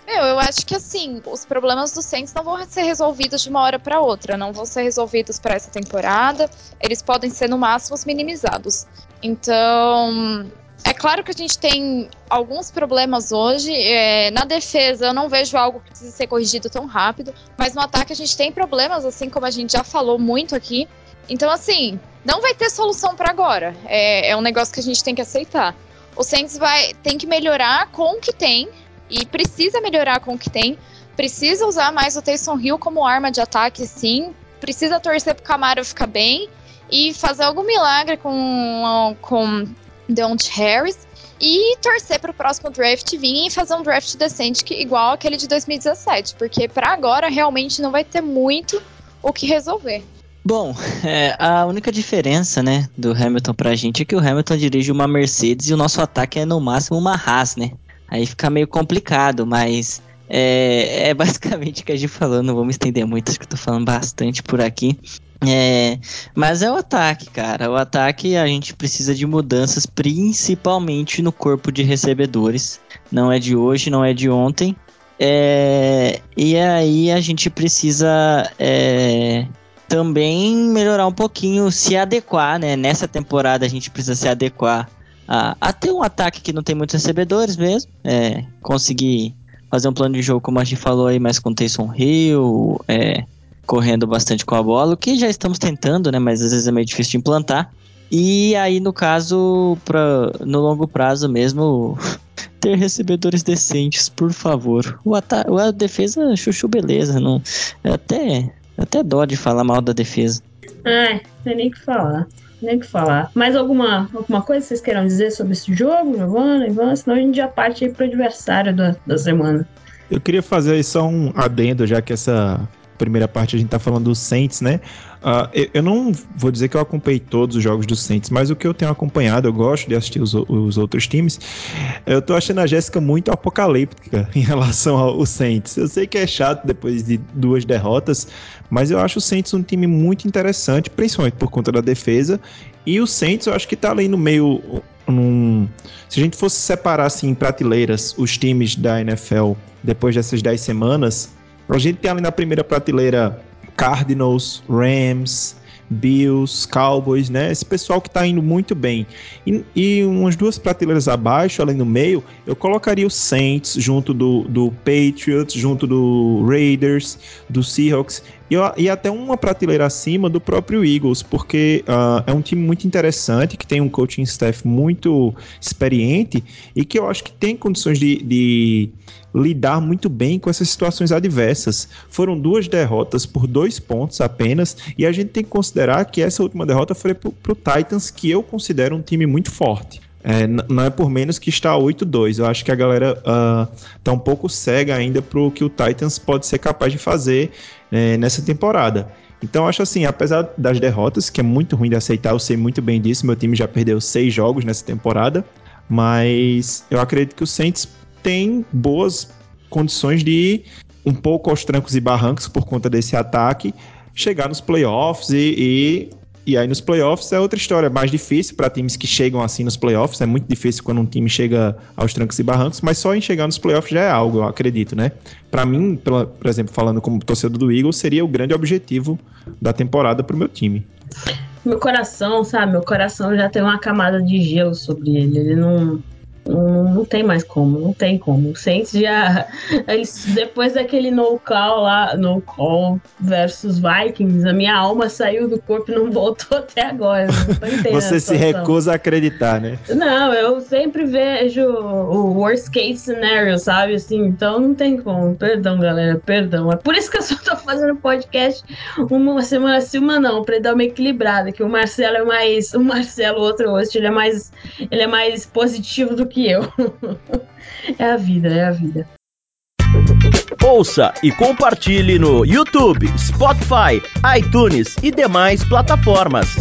Meu, eu acho que assim, os problemas do Saints não vão ser resolvidos de uma hora para outra, não vão ser resolvidos para essa temporada. Eles podem ser no máximo minimizados. Então, é claro que a gente tem alguns problemas hoje. É, na defesa, eu não vejo algo que precise ser corrigido tão rápido. Mas no ataque, a gente tem problemas, assim como a gente já falou muito aqui. Então, assim, não vai ter solução para agora. É, é, um negócio que a gente tem que aceitar. O Saints vai, tem que melhorar com o que tem. E precisa melhorar com o que tem. Precisa usar mais o Taysom Hill como arma de ataque, sim. Precisa torcer pro Camaro ficar bem. E fazer algum milagre com, com Don't Harris e torcer para o próximo draft vir e fazer um draft decente que, igual aquele de 2017, porque para agora realmente não vai ter muito o que resolver. Bom, é, a única diferença, né, do Hamilton pra gente é que o Hamilton dirige uma Mercedes e o nosso ataque é no máximo uma Haas, né? Aí fica meio complicado, mas é, é basicamente o que a gente falou, não vamos estender muito, acho que eu tô falando bastante por aqui. É, mas é o ataque, cara. O ataque a gente precisa de mudanças, principalmente no corpo de recebedores. Não é de hoje, não é de ontem. É, e aí a gente precisa é, também melhorar um pouquinho, se adequar, né? Nessa temporada a gente precisa se adequar a, a ter um ataque que não tem muitos recebedores mesmo. É, conseguir fazer um plano de jogo, como a gente falou aí, mais com Taysom Hill, é, correndo bastante com a bola, o que já estamos tentando, né? Mas às vezes é meio difícil de implantar. E aí, no caso, pra, no longo prazo mesmo, [LAUGHS] ter recebedores decentes, por favor. O a defesa, chuchu, beleza. Não, é até, até dó de falar mal da defesa. É, tem nem que falar. nem o que falar. Mais alguma, alguma coisa que vocês queiram dizer sobre esse jogo, Giovanna, Ivan? Senão a gente já parte aí pro adversário da, da semana. Eu queria fazer só um adendo, já que essa primeira parte a gente tá falando do Saints, né? Uh, eu, eu, não vou dizer que eu acompanhei todos os jogos do Saints, mas o que eu tenho acompanhado, eu gosto de assistir os, os outros times. Eu tô achando a Jéssica muito apocalíptica [LAUGHS] em relação ao Saints. Eu sei que é chato depois de duas derrotas, mas eu acho o Saints um time muito interessante, principalmente por conta da defesa. E o Saints eu acho que tá ali no meio. Num... Se a gente fosse separar assim, em prateleiras os times da NFL depois dessas 10 semanas, a gente tem ali na primeira prateleira Cardinals, Rams, Bills, Cowboys, né? Esse pessoal que tá indo muito bem. E, e, umas duas prateleiras abaixo, além no meio, eu colocaria o Saints junto do, do Patriots, junto do Raiders, do Seahawks e, e até uma prateleira acima do próprio Eagles, porque uh, é um time muito interessante, que tem um coaching staff muito experiente e que eu acho que tem condições de, de lidar muito bem com essas situações adversas. Foram duas derrotas por dois pontos apenas, e a gente tem que considerar que essa última derrota foi para o Titans, que eu considero um time muito forte. É, não é por menos que está 8-2. Eu acho que a galera uh, tá um pouco cega ainda para o que o Titans pode ser capaz de fazer é, nessa temporada. Então, acho assim, apesar das derrotas, que é muito ruim de aceitar, eu sei muito bem disso, meu time já perdeu seis jogos nessa temporada, mas eu acredito que o Saints tem boas condições de ir um pouco aos trancos e barrancos por conta desse ataque, chegar nos playoffs e, e e aí nos playoffs é outra história, é mais difícil para times que chegam assim nos playoffs, é muito difícil quando um time chega aos trancos e barrancos, mas só em chegar nos playoffs já é algo, eu acredito, né? Para mim, por exemplo, falando como torcedor do Eagles, seria o grande objetivo da temporada para o meu time. Meu coração, sabe? Meu coração já tem uma camada de gelo sobre ele. Ele não não, não tem mais como, não tem como. O Saints já. [LAUGHS] Eles, depois daquele no call lá, no call versus Vikings, a minha alma saiu do corpo e não voltou [LAUGHS] até agora. Você se recusa a acreditar, né? Não, eu sempre vejo o worst case scenario, sabe? Assim, então não tem como. Perdão, galera, perdão. É por isso que eu só tô fazendo podcast uma semana sim, uma não, pra dar uma equilibrada. Que o Marcelo é mais. O Marcelo, outro host, ele é mais. Ele é mais positivo do que eu. [LAUGHS] é a vida, é a vida. Ouça e compartilhe no YouTube, Spotify, iTunes e demais plataformas.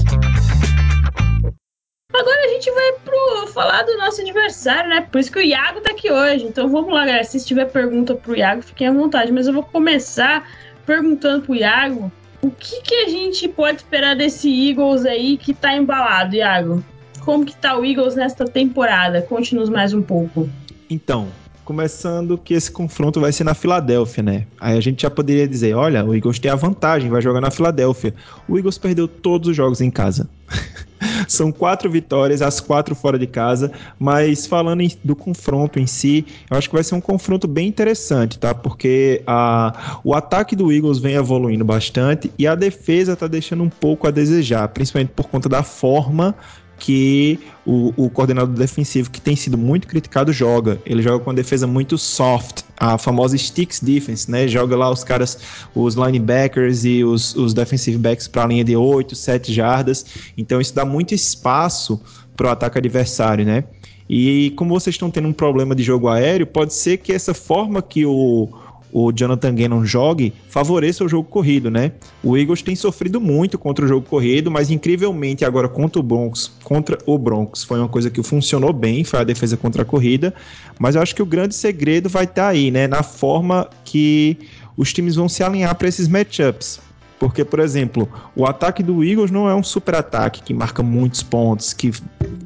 Agora a gente vai pro falar do nosso adversário, né? Por isso que o Iago tá aqui hoje. Então vamos lá, galera. Se tiver pergunta pro Iago, fiquem à vontade. Mas eu vou começar perguntando pro Iago o que, que a gente pode esperar desse Eagles aí que tá embalado, Iago? Como que tá o Eagles nesta temporada? Conte-nos mais um pouco. Então, começando que esse confronto vai ser na Filadélfia, né? Aí a gente já poderia dizer, olha, o Eagles tem a vantagem, vai jogar na Filadélfia. O Eagles perdeu todos os jogos em casa. [LAUGHS] São quatro vitórias, as quatro fora de casa, mas falando em, do confronto em si, eu acho que vai ser um confronto bem interessante, tá? Porque a, o ataque do Eagles vem evoluindo bastante e a defesa tá deixando um pouco a desejar, principalmente por conta da forma que o, o, coordenador defensivo, que tem sido muito criticado, joga. Ele joga com defesa muito soft, a famosa sticks defense, né? Joga lá os caras, os linebackers e os, os defensive backs para a linha de 8, 7 jardas. Então isso dá muito espaço para o ataque adversário, né? E como vocês estão tendo um problema de jogo aéreo, pode ser que essa forma que o o Jonathan Gannon jogue, favoreça o jogo corrido, né? O Eagles tem sofrido muito contra o jogo corrido, mas incrivelmente agora contra o Broncos, contra o Broncos, foi uma coisa que funcionou bem, foi a defesa contra a corrida, mas eu acho que o grande segredo vai estar tá aí, né, na forma que os times vão se alinhar para esses matchups. Porque, por exemplo, o ataque do Eagles não é um super ataque que marca muitos pontos, que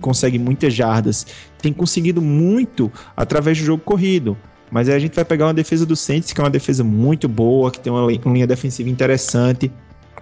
consegue muitas jardas. Tem conseguido muito através do jogo corrido. Mas aí a gente vai pegar uma defesa do Saints, que é uma defesa muito boa, que tem uma linha defensiva interessante.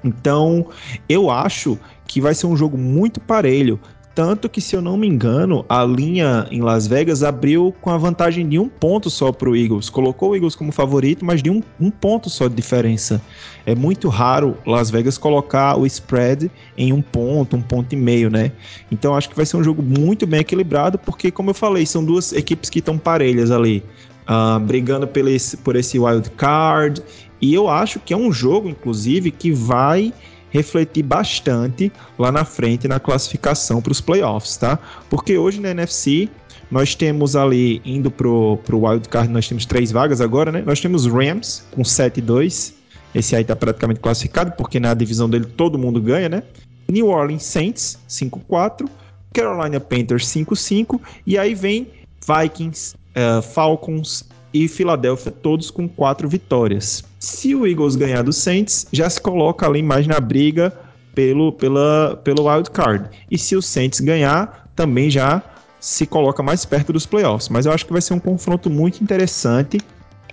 Então, eu acho que vai ser um jogo muito parelho. Tanto que, se eu não me engano, a linha em Las Vegas abriu com a vantagem de um ponto só para o Eagles. Colocou o Eagles como favorito, mas de um, um ponto só de diferença. É muito raro Las Vegas colocar o spread em um ponto, um ponto e meio, né? Então acho que vai ser um jogo muito bem equilibrado, porque, como eu falei, são duas equipes que estão parelhas ali uh, brigando por esse, por esse wild card. E eu acho que é um jogo, inclusive, que vai refletir bastante lá na frente na classificação para os playoffs, tá? Porque hoje na NFC nós temos ali, indo pro, pro Wild Card, nós temos três vagas agora, né? Nós temos Rams com 7-2. Esse aí tá praticamente classificado, porque na divisão dele todo mundo ganha, né? New Orleans Saints, 5-4. Carolina Panthers, 5-5. E aí vem Vikings, uh, Falcons e Philadelphia, todos com quatro vitórias. Se o Eagles ganhar do Saints, já se coloca ali mais na briga pelo, pela, pelo wild card. E se o Saints ganhar, também já se coloca mais perto dos playoffs. Mas eu acho que vai ser um confronto muito interessante.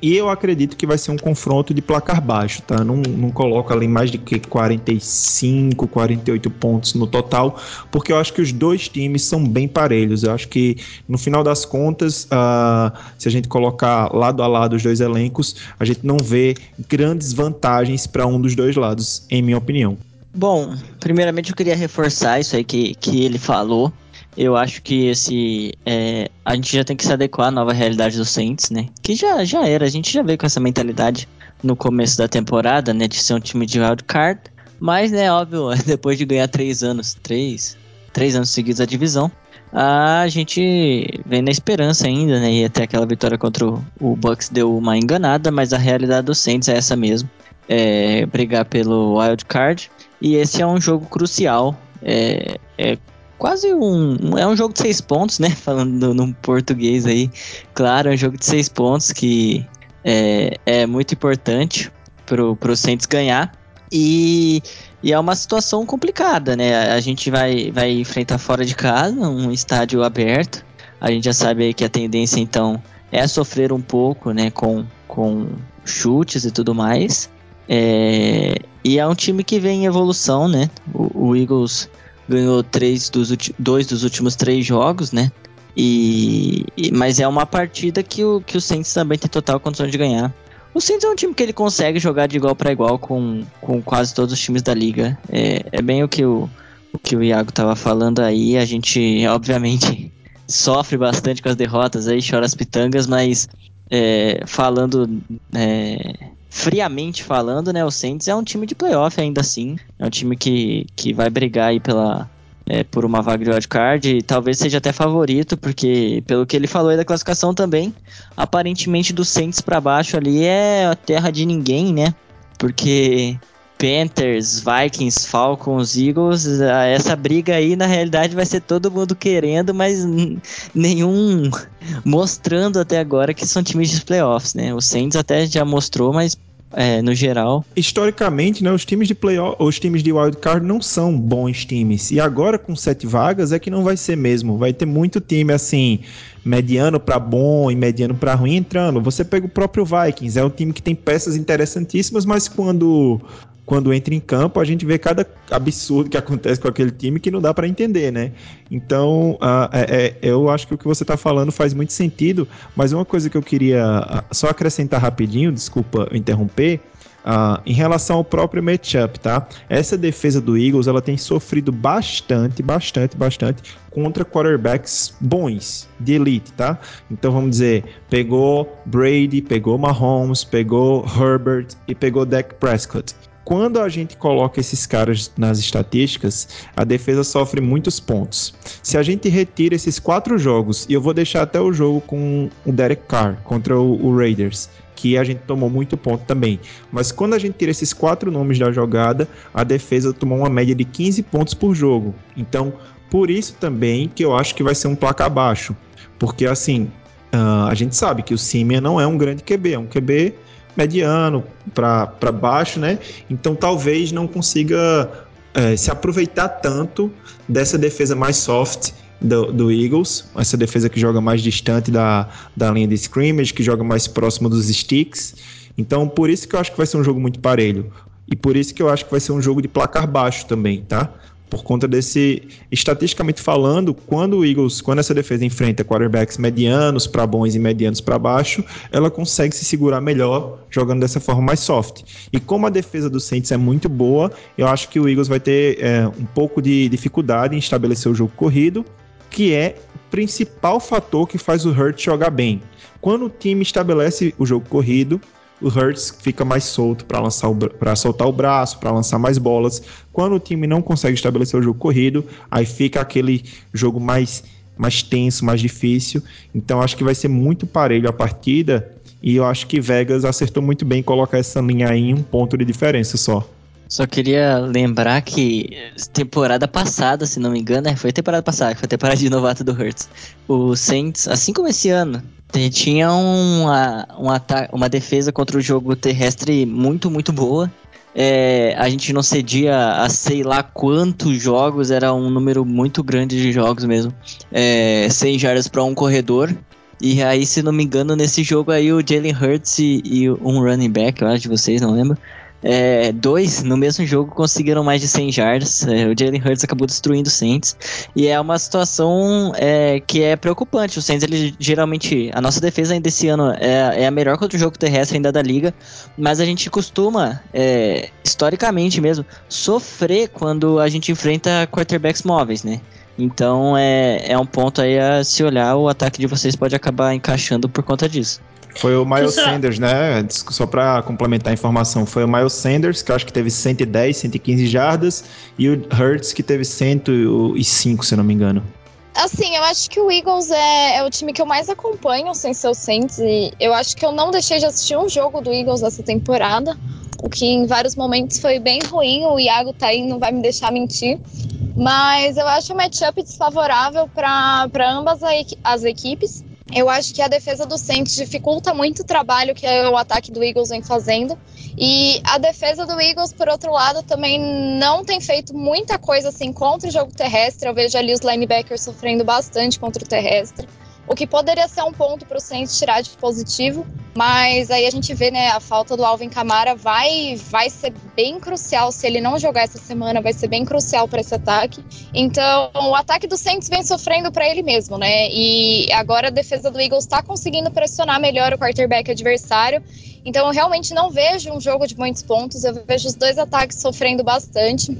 E eu acredito que vai ser um confronto de placar baixo, tá? Não, não coloco ali mais de que 45, 48 pontos no total, porque eu acho que os dois times são bem parelhos. Eu acho que no final das contas, uh, se a gente colocar lado a lado os dois elencos, a gente não vê grandes vantagens para um dos dois lados, em minha opinião. Bom, primeiramente eu queria reforçar isso aí que, que ele falou eu acho que esse. É, a gente já tem que se adequar à nova realidade do Saints, né? Que já, já era, a gente já veio com essa mentalidade no começo da temporada, né? De ser um time de wild card. Mas, né, óbvio, [LAUGHS] depois de ganhar três anos, três, três anos seguidos a divisão, a gente vem na esperança ainda, né? E até aquela vitória contra o, o Bucks deu uma enganada, mas a realidade do Saints é essa mesmo. É brigar pelo wild card. E esse é um jogo crucial. É, é quase um. É um jogo de seis pontos, né? [LAUGHS] Falando no português aí. Claro, é um jogo de seis pontos que é, é muito importante pro, pro Saints ganhar. E, e é uma situação complicada, né? A gente vai, vai enfrentar fora de casa, um estádio aberto. A gente já sabe que a tendência, então, é sofrer um pouco, né? Com, com chutes e tudo mais. É, e é um time que vem em evolução, né? O, o Eagles ganhou três dos dois dos últimos três jogos, né? E, e, mas é uma partida que o, que o Saints também tem total condição de ganhar. O Saints é um time que ele consegue jogar de igual para igual com, com quase todos os times da liga. É, é bem o que o, o que o Iago tava falando aí. A gente, [LAUGHS] obviamente, sofre bastante com as derrotas aí, chora as pitangas, mas é, falando é, friamente falando, né, o Saints é um time de playoff ainda assim. É um time que, que vai brigar aí pela, é, por uma vaga de wildcard e talvez seja até favorito, porque pelo que ele falou aí da classificação também, aparentemente do Saints para baixo ali é a terra de ninguém, né? Porque Panthers, Vikings, Falcons, Eagles, essa briga aí na realidade vai ser todo mundo querendo, mas nenhum mostrando até agora que são times de playoffs, né? O Saints até já mostrou, mas é, no geral. Historicamente, né, os times de playoff, os times de wildcard não são bons times. E agora com sete vagas é que não vai ser mesmo. Vai ter muito time assim, mediano para bom e mediano para ruim entrando. Você pega o próprio Vikings, é um time que tem peças interessantíssimas, mas quando quando entra em campo, a gente vê cada absurdo que acontece com aquele time que não dá para entender, né? Então, uh, é, é, eu acho que o que você está falando faz muito sentido, mas uma coisa que eu queria só acrescentar rapidinho, desculpa interromper, Uh, em relação ao próprio matchup, tá? Essa defesa do Eagles ela tem sofrido bastante, bastante, bastante contra quarterbacks bons, de elite, tá? Então vamos dizer, pegou Brady, pegou Mahomes, pegou Herbert e pegou Dak Prescott quando a gente coloca esses caras nas estatísticas, a defesa sofre muitos pontos. Se a gente retira esses quatro jogos, e eu vou deixar até o jogo com o Derek Carr contra o, o Raiders, que a gente tomou muito ponto também. Mas quando a gente tira esses quatro nomes da jogada, a defesa tomou uma média de 15 pontos por jogo. Então, por isso também que eu acho que vai ser um placar baixo. Porque assim, uh, a gente sabe que o Simeon não é um grande QB, é um QB mediano para baixo, né? Então talvez não consiga é, se aproveitar tanto dessa defesa mais soft do, do, Eagles, essa defesa que joga mais distante da, da linha de scrimmage, que joga mais próximo dos sticks. Então, por isso que eu acho que vai ser um jogo muito parelho. E por isso que eu acho que vai ser um jogo de placar baixo também, tá? Por conta desse, estatisticamente falando, quando o Eagles, quando essa defesa enfrenta quarterbacks medianos para bons e medianos para baixo, ela consegue se segurar melhor jogando dessa forma mais soft. E como a defesa do Saints é muito boa, eu acho que o Eagles vai ter é, um pouco de dificuldade em estabelecer o jogo corrido, que é o principal fator que faz o Hurt jogar bem. Quando o time estabelece o jogo corrido, o Hurts fica mais solto para lançar para soltar o braço, para lançar mais bolas. Quando o time não consegue estabelecer o jogo corrido, aí fica aquele jogo mais mais tenso, mais difícil. Então acho que vai ser muito parelho a partida e eu acho que Vegas acertou muito bem em colocar essa linha aí em um ponto de diferença só. Só queria lembrar que temporada passada, se não me engano, né, foi temporada passada, foi temporada de novato do Hurts. O Saints, assim como esse ano, tinha uma, uma, uma defesa contra o jogo terrestre muito, muito boa. É, a gente não cedia a sei lá quantos jogos, era um número muito grande de jogos mesmo. É, 100 jardas para um corredor. E aí, se não me engano, nesse jogo aí o Jalen Hurts e, e um running back, eu acho de vocês, não lembro é, dois no mesmo jogo conseguiram mais de 100 yards. É, o Jalen Hurts acabou destruindo o Saints. E é uma situação é, que é preocupante. O Saints, ele geralmente. A nossa defesa ainda esse ano é, é a melhor contra o jogo terrestre ainda da liga. Mas a gente costuma, é, historicamente mesmo, sofrer quando a gente enfrenta quarterbacks móveis, né? Então é, é um ponto aí a se olhar, o ataque de vocês pode acabar encaixando por conta disso. Foi o Miles Sanders, né? Só para complementar a informação, foi o Miles Sanders, que eu acho que teve 110, 115 jardas, e o Hurts, que teve 105, se não me engano. Assim, eu acho que o Eagles é, é o time que eu mais acompanho sem ser o Saints, e eu acho que eu não deixei de assistir um jogo do Eagles essa temporada, o que em vários momentos foi bem ruim, o Iago tá aí, não vai me deixar mentir. Mas eu acho o matchup desfavorável para ambas as equipes. Eu acho que a defesa do Saints dificulta muito o trabalho que o ataque do Eagles vem fazendo. E a defesa do Eagles, por outro lado, também não tem feito muita coisa assim contra o jogo terrestre. Eu vejo ali os linebackers sofrendo bastante contra o terrestre o que poderia ser um ponto para o Saints tirar de positivo, mas aí a gente vê, né, a falta do Alvin Kamara vai vai ser bem crucial se ele não jogar essa semana, vai ser bem crucial para esse ataque. Então, o ataque do Saints vem sofrendo para ele mesmo, né? E agora a defesa do Eagles está conseguindo pressionar melhor o quarterback adversário. Então, eu realmente não vejo um jogo de muitos pontos, eu vejo os dois ataques sofrendo bastante.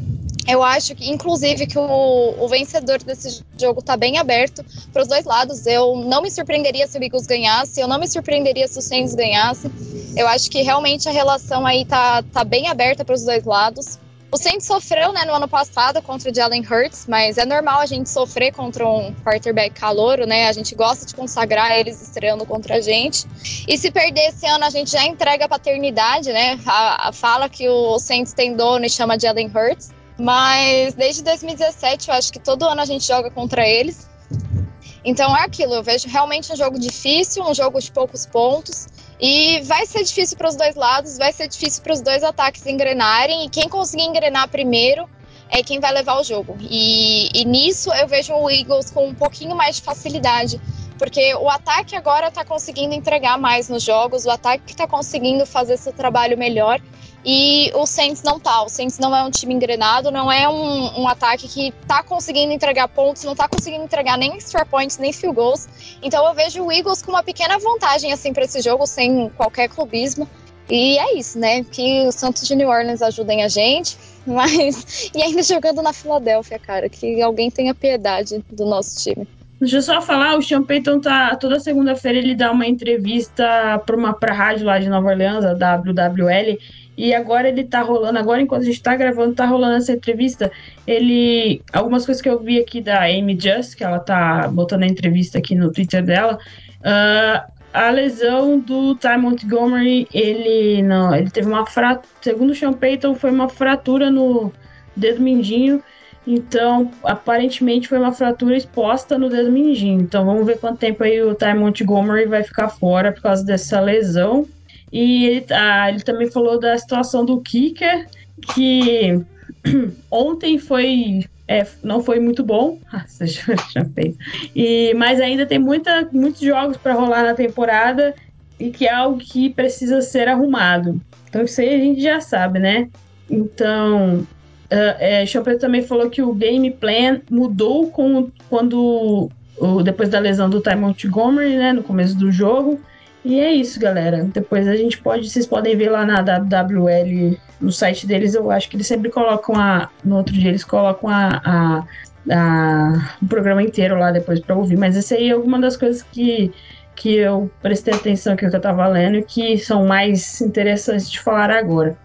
Eu acho que, inclusive, que o, o vencedor desse jogo está bem aberto para os dois lados. Eu não me surpreenderia se o Eagles ganhasse, eu não me surpreenderia se o Saints ganhasse. Eu acho que realmente a relação aí tá, tá bem aberta para os dois lados. O Saints sofreu né, no ano passado contra o Jalen Hurts, mas é normal a gente sofrer contra um quarterback calouro, né? A gente gosta de consagrar eles estreando contra a gente. E se perder esse ano, a gente já entrega a paternidade, né? A, a fala que o Saints tem dono e chama Jalen Hurts. Mas desde 2017 eu acho que todo ano a gente joga contra eles. Então é aquilo, eu vejo realmente um jogo difícil, um jogo de poucos pontos. E vai ser difícil para os dois lados, vai ser difícil para os dois ataques engrenarem. E quem conseguir engrenar primeiro é quem vai levar o jogo. E, e nisso eu vejo o Eagles com um pouquinho mais de facilidade. Porque o ataque agora está conseguindo entregar mais nos jogos, o ataque está conseguindo fazer seu trabalho melhor. E o Saints não tá. O Saints não é um time engrenado, não é um, um ataque que tá conseguindo entregar pontos, não tá conseguindo entregar nem extra points, nem field goals. Então eu vejo o Eagles com uma pequena vantagem assim para esse jogo, sem qualquer clubismo. E é isso, né? Que os Santos de New Orleans ajudem a gente, [LAUGHS] mas. E ainda jogando na Filadélfia, cara. Que alguém tenha piedade do nosso time. Deixa eu só falar, o Sean Payton tá. Toda segunda-feira ele dá uma entrevista para uma pra rádio lá de Nova Orleans, a WWL, e agora ele tá rolando, agora enquanto a gente tá gravando, tá rolando essa entrevista. Ele. Algumas coisas que eu vi aqui da Amy Just, que ela tá botando a entrevista aqui no Twitter dela. Uh, a lesão do Ty Montgomery, ele não. Ele teve uma fratura. Segundo o Sean Payton, foi uma fratura no dedo mindinho. Então, aparentemente foi uma fratura exposta no dedo mindinho. Então, vamos ver quanto tempo aí o Ty Montgomery vai ficar fora por causa dessa lesão. E ele, ah, ele também falou da situação do kicker, que [CLEARS THROAT] ontem foi é, não foi muito bom. [LAUGHS] e, mas ainda tem muita, muitos jogos para rolar na temporada e que é algo que precisa ser arrumado. Então isso aí a gente já sabe, né? Então, uh, é, também falou que o game plan mudou com, quando depois da lesão do Ty Montgomery, né, no começo do jogo. E é isso, galera. Depois a gente pode, vocês podem ver lá na WWL, no site deles, eu acho que eles sempre colocam a. No outro dia eles colocam a, a, o programa inteiro lá depois para ouvir. Mas essa aí é alguma das coisas que, que eu prestei atenção que eu tava lendo e que são mais interessantes de falar agora.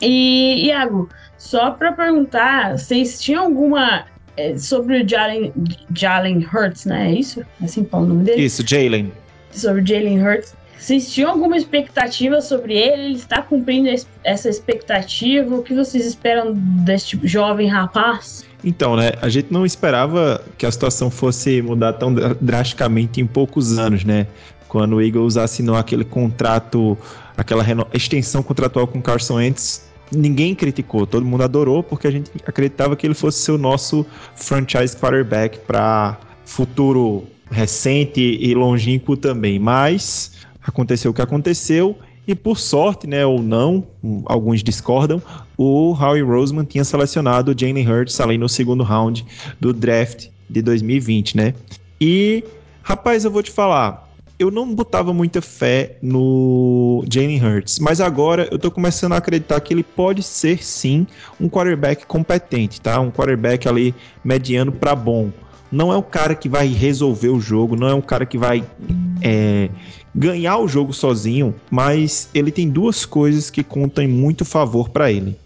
E, Iago, só para perguntar, vocês tinham alguma é, sobre o Jalen, Jalen Hurts, né? É isso? É assim fala o nome dele? Isso, Jalen. Sobre Jalen Hurts. Vocês tinham alguma expectativa sobre ele? Ele está cumprindo essa expectativa? O que vocês esperam desse tipo, jovem rapaz? Então, né, a gente não esperava que a situação fosse mudar tão drasticamente em poucos anos, né? Quando o Eagles assinou aquele contrato, aquela extensão contratual com Carson Wentz, ninguém criticou, todo mundo adorou porque a gente acreditava que ele fosse ser o nosso franchise quarterback para futuro recente e longínquo também. Mas aconteceu o que aconteceu e por sorte, né, ou não, alguns discordam, o Howie Roseman tinha selecionado o Jalen Hurts ali no segundo round do draft de 2020, né? E, rapaz, eu vou te falar, eu não botava muita fé no Jalen Hurts, mas agora eu tô começando a acreditar que ele pode ser sim um quarterback competente, tá? Um quarterback ali mediano para bom. Não é o cara que vai resolver o jogo, não é um cara que vai é, ganhar o jogo sozinho, mas ele tem duas coisas que contam muito favor para ele.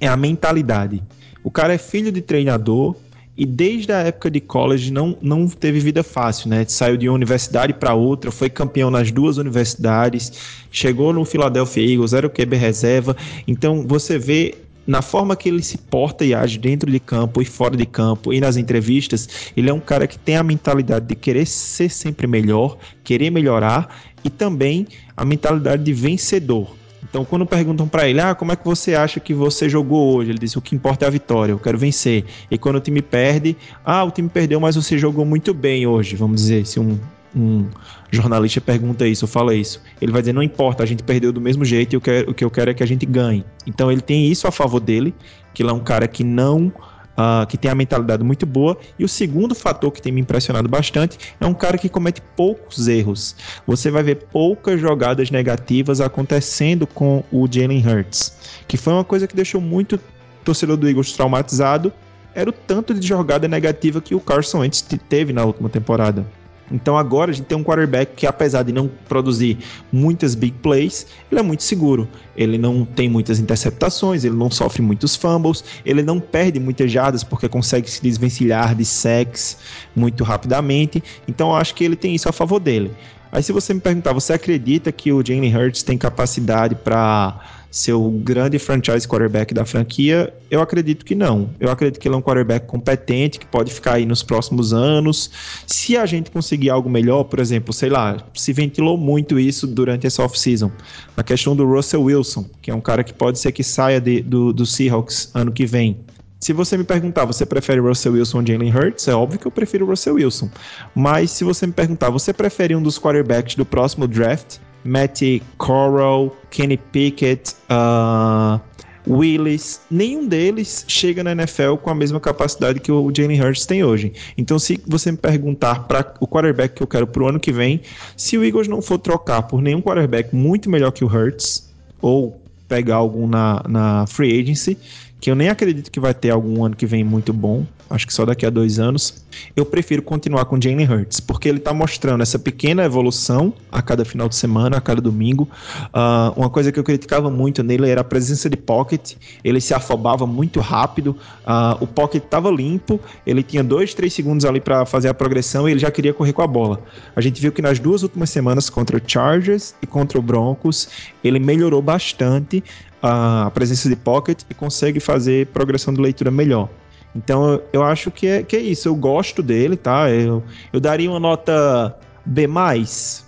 É a mentalidade. O cara é filho de treinador e desde a época de college não, não teve vida fácil, né? Saiu de uma universidade para outra, foi campeão nas duas universidades, chegou no Philadelphia Eagles, era o QB reserva. Então você vê na forma que ele se porta e age dentro de campo e fora de campo e nas entrevistas, ele é um cara que tem a mentalidade de querer ser sempre melhor, querer melhorar e também a mentalidade de vencedor. Então, quando perguntam para ele, ah, como é que você acha que você jogou hoje? Ele disse, o que importa é a vitória, eu quero vencer. E quando o time perde, ah, o time perdeu, mas você jogou muito bem hoje, vamos dizer, se um, um jornalista pergunta isso, fala isso, ele vai dizer, não importa, a gente perdeu do mesmo jeito e o que eu quero é que a gente ganhe. Então, ele tem isso a favor dele, que ele é um cara que não uh, que tem a mentalidade muito boa. E o segundo fator que tem me impressionado bastante é um cara que comete poucos erros. Você vai ver poucas jogadas negativas acontecendo com o Jalen Hurts, que foi uma coisa que deixou muito torcedor do Eagles traumatizado. Era o tanto de jogada negativa que o Carson Wentz teve na última temporada. Então agora a gente tem um quarterback que, apesar de não produzir muitas big plays, ele é muito seguro. Ele não tem muitas interceptações, ele não sofre muitos fumbles, ele não perde muitas jardas porque consegue se desvencilhar de sacks muito rapidamente. Então eu acho que ele tem isso a favor dele. Aí se você me perguntar, você acredita que o Jalen Hurts tem capacidade para ser o grande franchise quarterback da franquia, eu acredito que não. Eu acredito que ele é um quarterback competente, que pode ficar aí nos próximos anos. Se a gente conseguir algo melhor, por exemplo, sei lá, se ventilou muito isso durante essa off-season. A questão do Russell Wilson, que é um cara que pode ser que saia de, do, do Seahawks ano que vem. Se você me perguntar, você prefere Russell Wilson ou Jalen Hurts? É óbvio que eu prefiro Russell Wilson. Mas se você me perguntar, você prefere um dos quarterbacks do próximo draft? Matt Corral, Kenny Pickett, uh, Willis, nenhum deles chega na NFL com a mesma capacidade que o Jalen Hurts tem hoje. Então, se você me perguntar para o quarterback que eu quero para o ano que vem, se o Eagles não for trocar por nenhum quarterback muito melhor que o Hurts, ou pegar algum na, na free agency, que eu nem acredito que vai ter algum ano que vem muito bom, acho que só daqui a dois anos, eu prefiro continuar com Jalen Hurts, porque ele está mostrando essa pequena evolução a cada final de semana, a cada domingo. Uh, uma coisa que eu criticava muito nele era a presença de pocket, ele se afobava muito rápido, uh, o pocket estava limpo, ele tinha dois, três segundos ali para fazer a progressão e ele já queria correr com a bola. A gente viu que nas duas últimas semanas contra o Chargers e contra o Broncos, ele melhorou bastante a presença de pocket e consegue fazer progressão de leitura melhor. Então eu acho que é, que é isso. Eu gosto dele, tá? Eu, eu daria uma nota B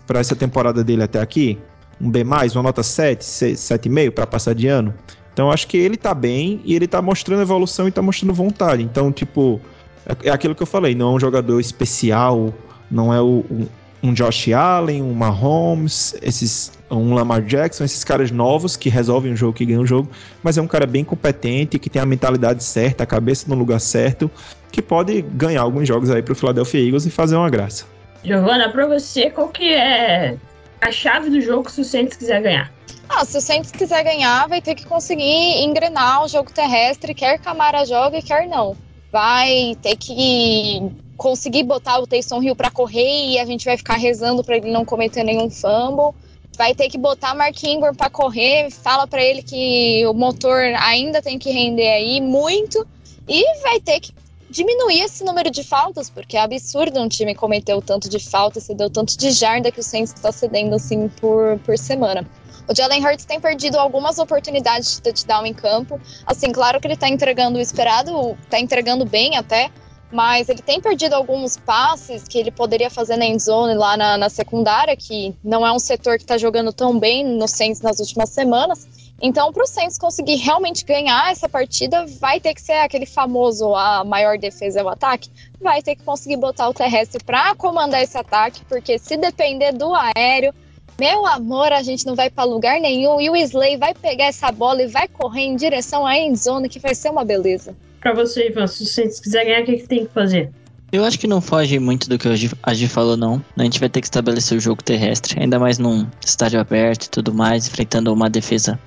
para essa temporada dele até aqui. Um B, uma nota 7, 7,5 para passar de ano. Então eu acho que ele tá bem e ele tá mostrando evolução e tá mostrando vontade. Então, tipo, é, é aquilo que eu falei, não é um jogador especial, não é o, um Josh Allen, um Mahomes, esses, um Lamar Jackson, esses caras novos que resolvem o jogo, que ganham o jogo, mas é um cara bem competente, que tem a mentalidade certa, a cabeça no lugar certo, que pode ganhar alguns jogos aí pro Philadelphia Eagles e fazer uma graça. Giovana, pra você, qual que é a chave do jogo se o Saints quiser ganhar? Ah, se o Saints quiser ganhar, vai ter que conseguir engrenar o jogo terrestre, quer Camara jogue, quer não. Vai ter que conseguir botar o Taysom Hill para correr e a gente vai ficar rezando para ele não cometer nenhum fumble. Vai ter que botar Mark Ingram para correr, fala para ele que o motor ainda tem que render aí muito e vai ter que diminuir esse número de faltas, porque é absurdo um time cometer tanto de faltas, cedeu tanto de jarda que o Saints está cedendo assim por, por semana. O Jalen Hurts tem perdido algumas oportunidades de touchdown em campo. Assim, claro que ele está entregando o esperado, está entregando bem até, mas ele tem perdido alguns passes que ele poderia fazer na endzone lá na, na secundária, que não é um setor que está jogando tão bem no Saints nas últimas semanas. Então, para o Saints conseguir realmente ganhar essa partida, vai ter que ser aquele famoso a maior defesa é o ataque. Vai ter que conseguir botar o terrestre para comandar esse ataque, porque se depender do aéreo, meu amor, a gente não vai para lugar nenhum e o Slay vai pegar essa bola e vai correr em direção à endzone, que vai ser uma beleza. Para você, Ivan, se Saints quiser ganhar, o que, que tem que fazer? Eu acho que não foge muito do que a Gi falou, não. A gente vai ter que estabelecer o jogo terrestre, ainda mais num estádio aberto e tudo mais, enfrentando uma defesa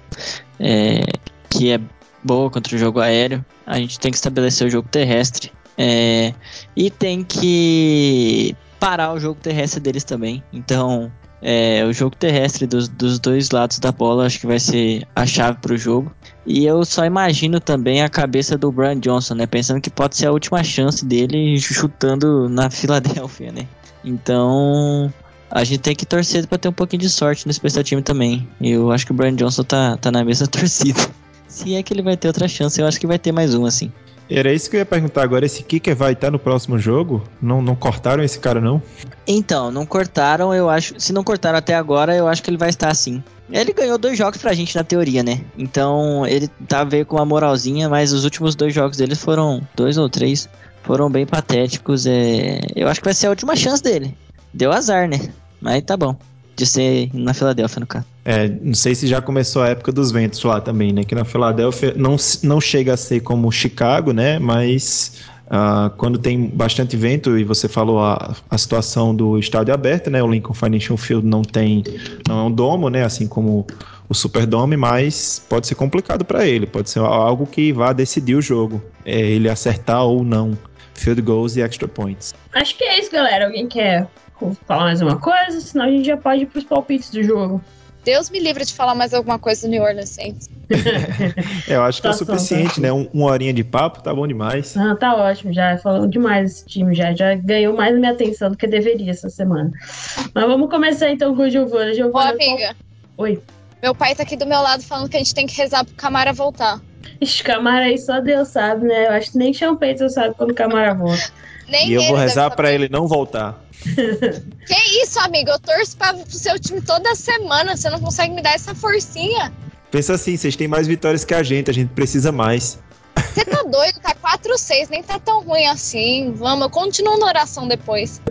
é, que é boa contra o jogo aéreo. A gente tem que estabelecer o jogo terrestre é, e tem que parar o jogo terrestre deles também. Então, é, o jogo terrestre dos, dos dois lados da bola acho que vai ser a chave para o jogo. E eu só imagino também a cabeça do Brian Johnson, né? Pensando que pode ser a última chance dele chutando na [LAUGHS] Filadélfia, né? Então, a gente tem que torcer para ter um pouquinho de sorte no especial time também. Eu acho que o Brian Johnson tá, tá na mesma [LAUGHS] torcida. Se é que ele vai ter outra chance, eu acho que vai ter mais um, assim. Era isso que eu ia perguntar agora. Esse kicker vai estar no próximo jogo? Não, não cortaram esse cara, não? Então, não cortaram, eu acho. Se não cortaram até agora, eu acho que ele vai estar sim. Ele ganhou dois jogos pra gente na teoria, né? Então ele tá veio com uma moralzinha, mas os últimos dois jogos dele foram dois ou três, foram bem patéticos. É... Eu acho que vai ser a última chance dele. Deu azar, né? Mas tá bom. De ser na Filadélfia, no caso. É, não sei se já começou a época dos ventos lá também, né? Que na Filadélfia não, não chega a ser como Chicago, né? Mas Uh, quando tem bastante vento, e você falou a, a situação do estádio aberto, né? O Lincoln Financial Field não tem, não é um domo, né? Assim como o Superdome, mas pode ser complicado para ele, pode ser algo que vá decidir o jogo, é ele acertar ou não field goals e extra points. Acho que é isso, galera. Alguém quer falar mais uma coisa? Senão a gente já pode ir para os palpites do jogo. Deus me livre de falar mais alguma coisa do New Orleans Saints. [LAUGHS] eu acho que tá é o suficiente, tá né? Um, uma horinha de papo tá bom demais. Ah, tá ótimo, já falou demais esse time, já, já ganhou mais minha atenção do que deveria essa semana. Mas vamos começar então com o Giovana. Giovana Ô, amiga. Qual... Oi. Meu pai tá aqui do meu lado falando que a gente tem que rezar pro Camara voltar. Ixi, Camara aí só Deus sabe, né? Eu acho que nem Payton sabe quando o Camara volta. Nem e eu vou rezar para ele não voltar. [LAUGHS] que isso, amigo? Eu torço para o seu time toda semana. Você não consegue me dar essa forcinha? Pensa assim, vocês têm mais vitórias que a gente, a gente precisa mais. Você tá [LAUGHS] doido, tá 4-6, nem tá tão ruim assim. Vamos, eu continuo na oração depois.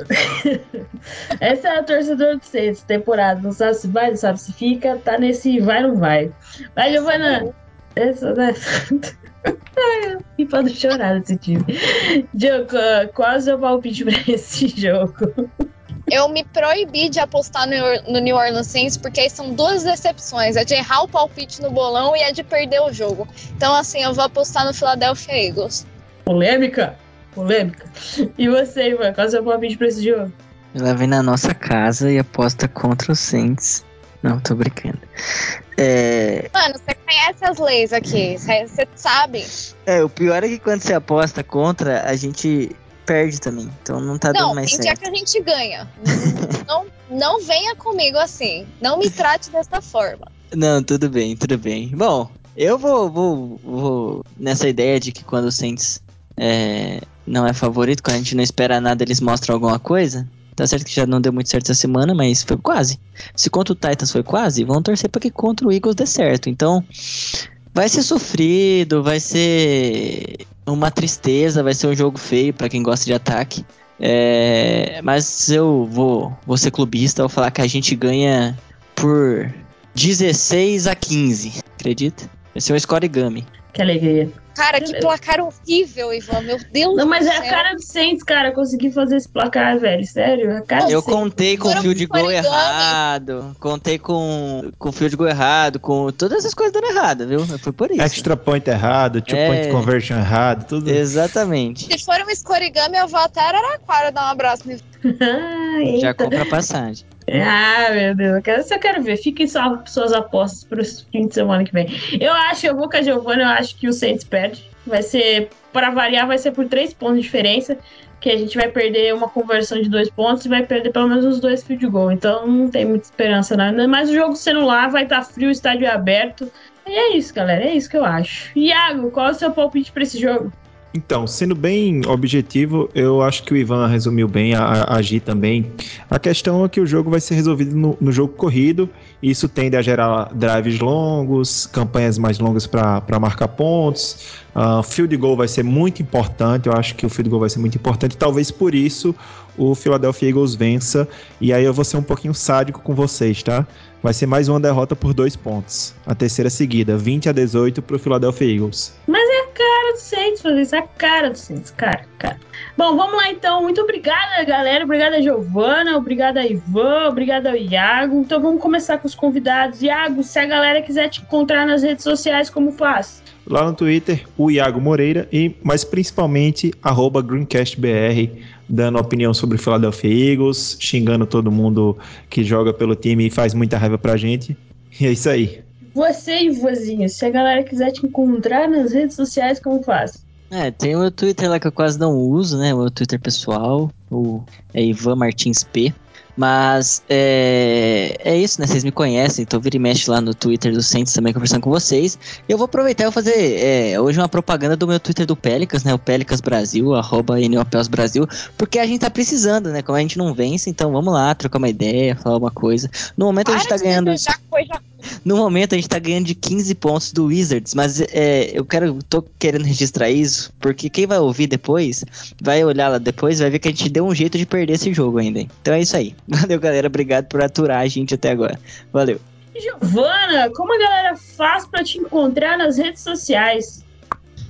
[LAUGHS] Essa é a torcedor do Saints, temporada. Não sabe se vai, não sabe se fica, tá nesse vai, não vai. Vai, Giovana. Essa, [LAUGHS] né? e pode chorar nesse time. Diogo, qual é o seu palpite pra [LAUGHS] esse jogo? Eu me proibi de apostar no, New Orleans Saints porque aí são duas decepções: é de errar o palpite no bolão e é de perder o jogo. Então, assim, eu vou apostar no Philadelphia Eagles. Polêmica? Polêmica. E você, Ivan, qual é o seu palpite pra esse jogo? Ela vem na nossa casa e aposta contra o Saints. Não, tô brincando. É... Mano, você conhece as leis aqui, você sabe. É, o pior é que quando você aposta contra, a gente perde também. Então não tá não, dando mais certo. Não, tem dia que a gente ganha. [LAUGHS] não, não venha comigo assim. Não me trate dessa forma. Não, tudo bem, tudo bem. Bom, eu vou, vou, vou nessa ideia de que quando o Saints é, não é favorito, quando a gente não espera nada, eles mostram alguma coisa. Tá certo que já não deu muito certo essa semana, mas foi quase. Se contra o Titans foi quase, vão torcer para que contra o Eagles dê certo. Então, vai ser sofrido, vai ser uma tristeza, vai ser um jogo feio para quem gosta de ataque. É, mas eu vou, vou ser clubista, vou falar que a gente ganha por 16 a 15. Acredita? Vai ser um score gummy. Que alegria. Cara, que placar horrível, Ivan. Meu Deus Não, mas é a cara do Saints, cara, conseguir fazer esse placar, velho. Sério, é a cara Eu contei com Foram field goal origami. errado, contei com, com field goal errado, com todas essas coisas dando errado, viu? Foi por isso. Extra point errado, two É. point conversion errado, tudo. Exatamente. Se for um escorigami, eu vou até Araraquara dar um abraço. [LAUGHS] Ah, Já compra a passagem. Ah, meu Deus, eu quero, só quero ver. Fiquem só suas apostas para o fim de semana que vem. Eu acho, eu vou com a Giovanna, eu acho que o Saints perde. Vai ser, para variar, vai ser por três pontos de diferença. Que a gente vai perder uma conversão de dois pontos e vai perder pelo menos os dois field goal. Então não tem muita esperança, não. Ainda mais o jogo lá, vai estar frio, o estádio aberto. E é isso, galera. É isso que eu acho. Iago, qual é o seu palpite para esse jogo? Então, sendo bem objetivo, eu acho que o Ivan resumiu bem, a, a também. A questão é que o jogo vai ser resolvido no, no jogo corrido, e isso tende a gerar drives longos, campanhas mais longas para marcar pontos. Uh, field goal vai ser muito importante, eu acho que o field goal vai ser muito importante. Talvez por isso o Philadelphia Eagles vença, e aí eu vou ser um pouquinho sádico com vocês, tá? Vai ser mais uma derrota por dois pontos. A terceira seguida, 20 a 18 para o Philadelphia Eagles. cara do Saints fazer isso, a cara do Saints, cara, cara. Bom, vamos lá então. Muito obrigada, galera. Obrigada, Giovana. Obrigada, Ivan. Obrigada, Iago. Então vamos começar com os convidados. Iago, se a galera quiser te encontrar nas redes sociais, como faz? Lá no Twitter, o Iago Moreira, e mas principalmente arroba GreencastBR, dando opinião sobre o Philadelphia Eagles, xingando todo mundo que joga pelo time e faz muita raiva pra gente. E é isso aí. Você, Ivozinho, se a galera quiser te encontrar nas redes sociais, como faz? É, tem o meu Twitter lá que eu quase não uso, né? O meu Twitter pessoal, o é Ivan Martins P. Mas é, é isso, né? Vocês me conhecem, então vira e mexe lá no Twitter do Saints também conversando com vocês. E eu vou aproveitar e vou fazer é, hoje uma propaganda do meu Twitter do Pelicas, né? O Pelicas Brasil, arroba NOPELS Brasil, porque a gente tá precisando, né? Como a gente não vence, então vamos lá, trocar uma ideia, falar uma coisa. No momento a gente tá ganhando. desejar coisa No momento a gente tá ganhando de 15 pontos do Wizards, mas é, eu quero, tô querendo registrar isso, porque quem vai ouvir depois, vai olhar lá depois, vai ver que a gente deu um jeito de perder esse jogo ainda. Então é isso aí. [LAUGHS] Valeu, galera. Obrigado por aturar a gente até agora. Valeu. Giovana, como a galera faz pra te encontrar nas redes sociais?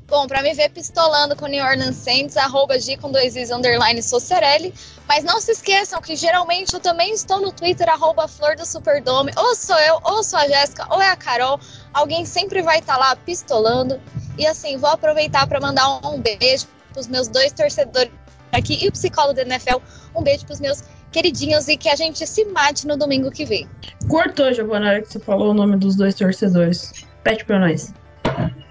Bom, pra me ver pistolando com New Orleans Saints, arroba G com dois Is, underline Socerelli. Mas não se esqueçam que geralmente eu também estou no Twitter, arroba Flor do Superdome. Ou sou eu, ou sou a Jéssica, ou é a Carol. Alguém sempre vai estar lá pistolando. E assim, vou aproveitar para mandar um beijo pros meus dois torcedores aqui e o psicólogo da NFL. Um beijo pros meus queridinhos e que a gente se mate no domingo que vem. Cortou, Giovana, que você falou o nome dos dois torcedores. Pede pra nós.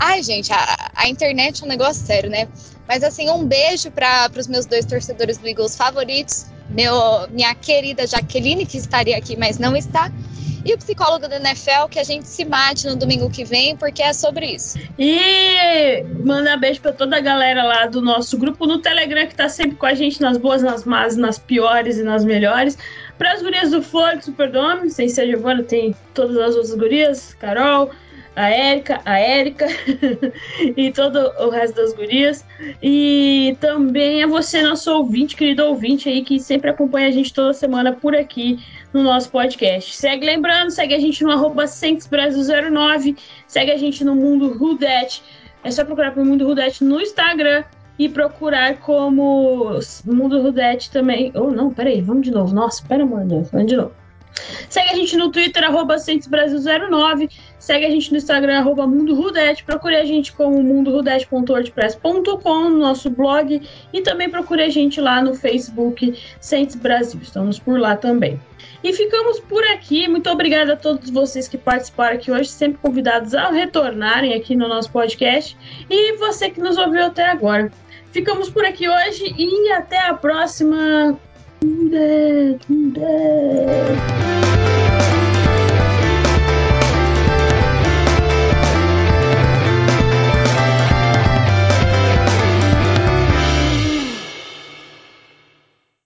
Ai, gente, a, a internet é um negócio sério, né? Mas assim, um beijo para os meus dois torcedores do Eagles favoritos, meu, minha querida Jaqueline, que estaria aqui, mas não está, e o psicólogo da NFL, que a gente se mate no domingo que vem, porque é sobre isso. E mandar beijo pra toda a galera lá do nosso grupo no Telegram, que tá sempre com a gente nas boas, nas más, nas piores e nas melhores. Para as gurias do Flow Superdome, sem ser Giovana, tem todas as outras gurias, Carol, a Érica, a Érica [LAUGHS] e todo o resto das gurias. E também a você, nosso ouvinte, querido ouvinte aí, que sempre acompanha a gente toda semana por aqui no nosso podcast. Segue lembrando, segue a gente no arroba Brasil09, segue a gente no Mundo Rudet. É só procurar pro Mundo Rudet no Instagram e procurar como Mundo Rudete também. Ou oh, não, peraí, vamos de novo. Nossa, pera, mano, vamos de novo. Segue a gente no Twitter, arroba Brasil09. Segue a gente no Instagram, arroba Mundo Rudete. Procure a gente como mundorudete.wordpress.com no nosso blog. E também procure a gente lá no Facebook Saints Brasil. Estamos por lá também. E ficamos por aqui. Muito obrigada a todos vocês que participaram aqui hoje, sempre convidados a retornarem aqui no nosso podcast. E você que nos ouviu até agora. Ficamos por aqui hoje e até a próxima.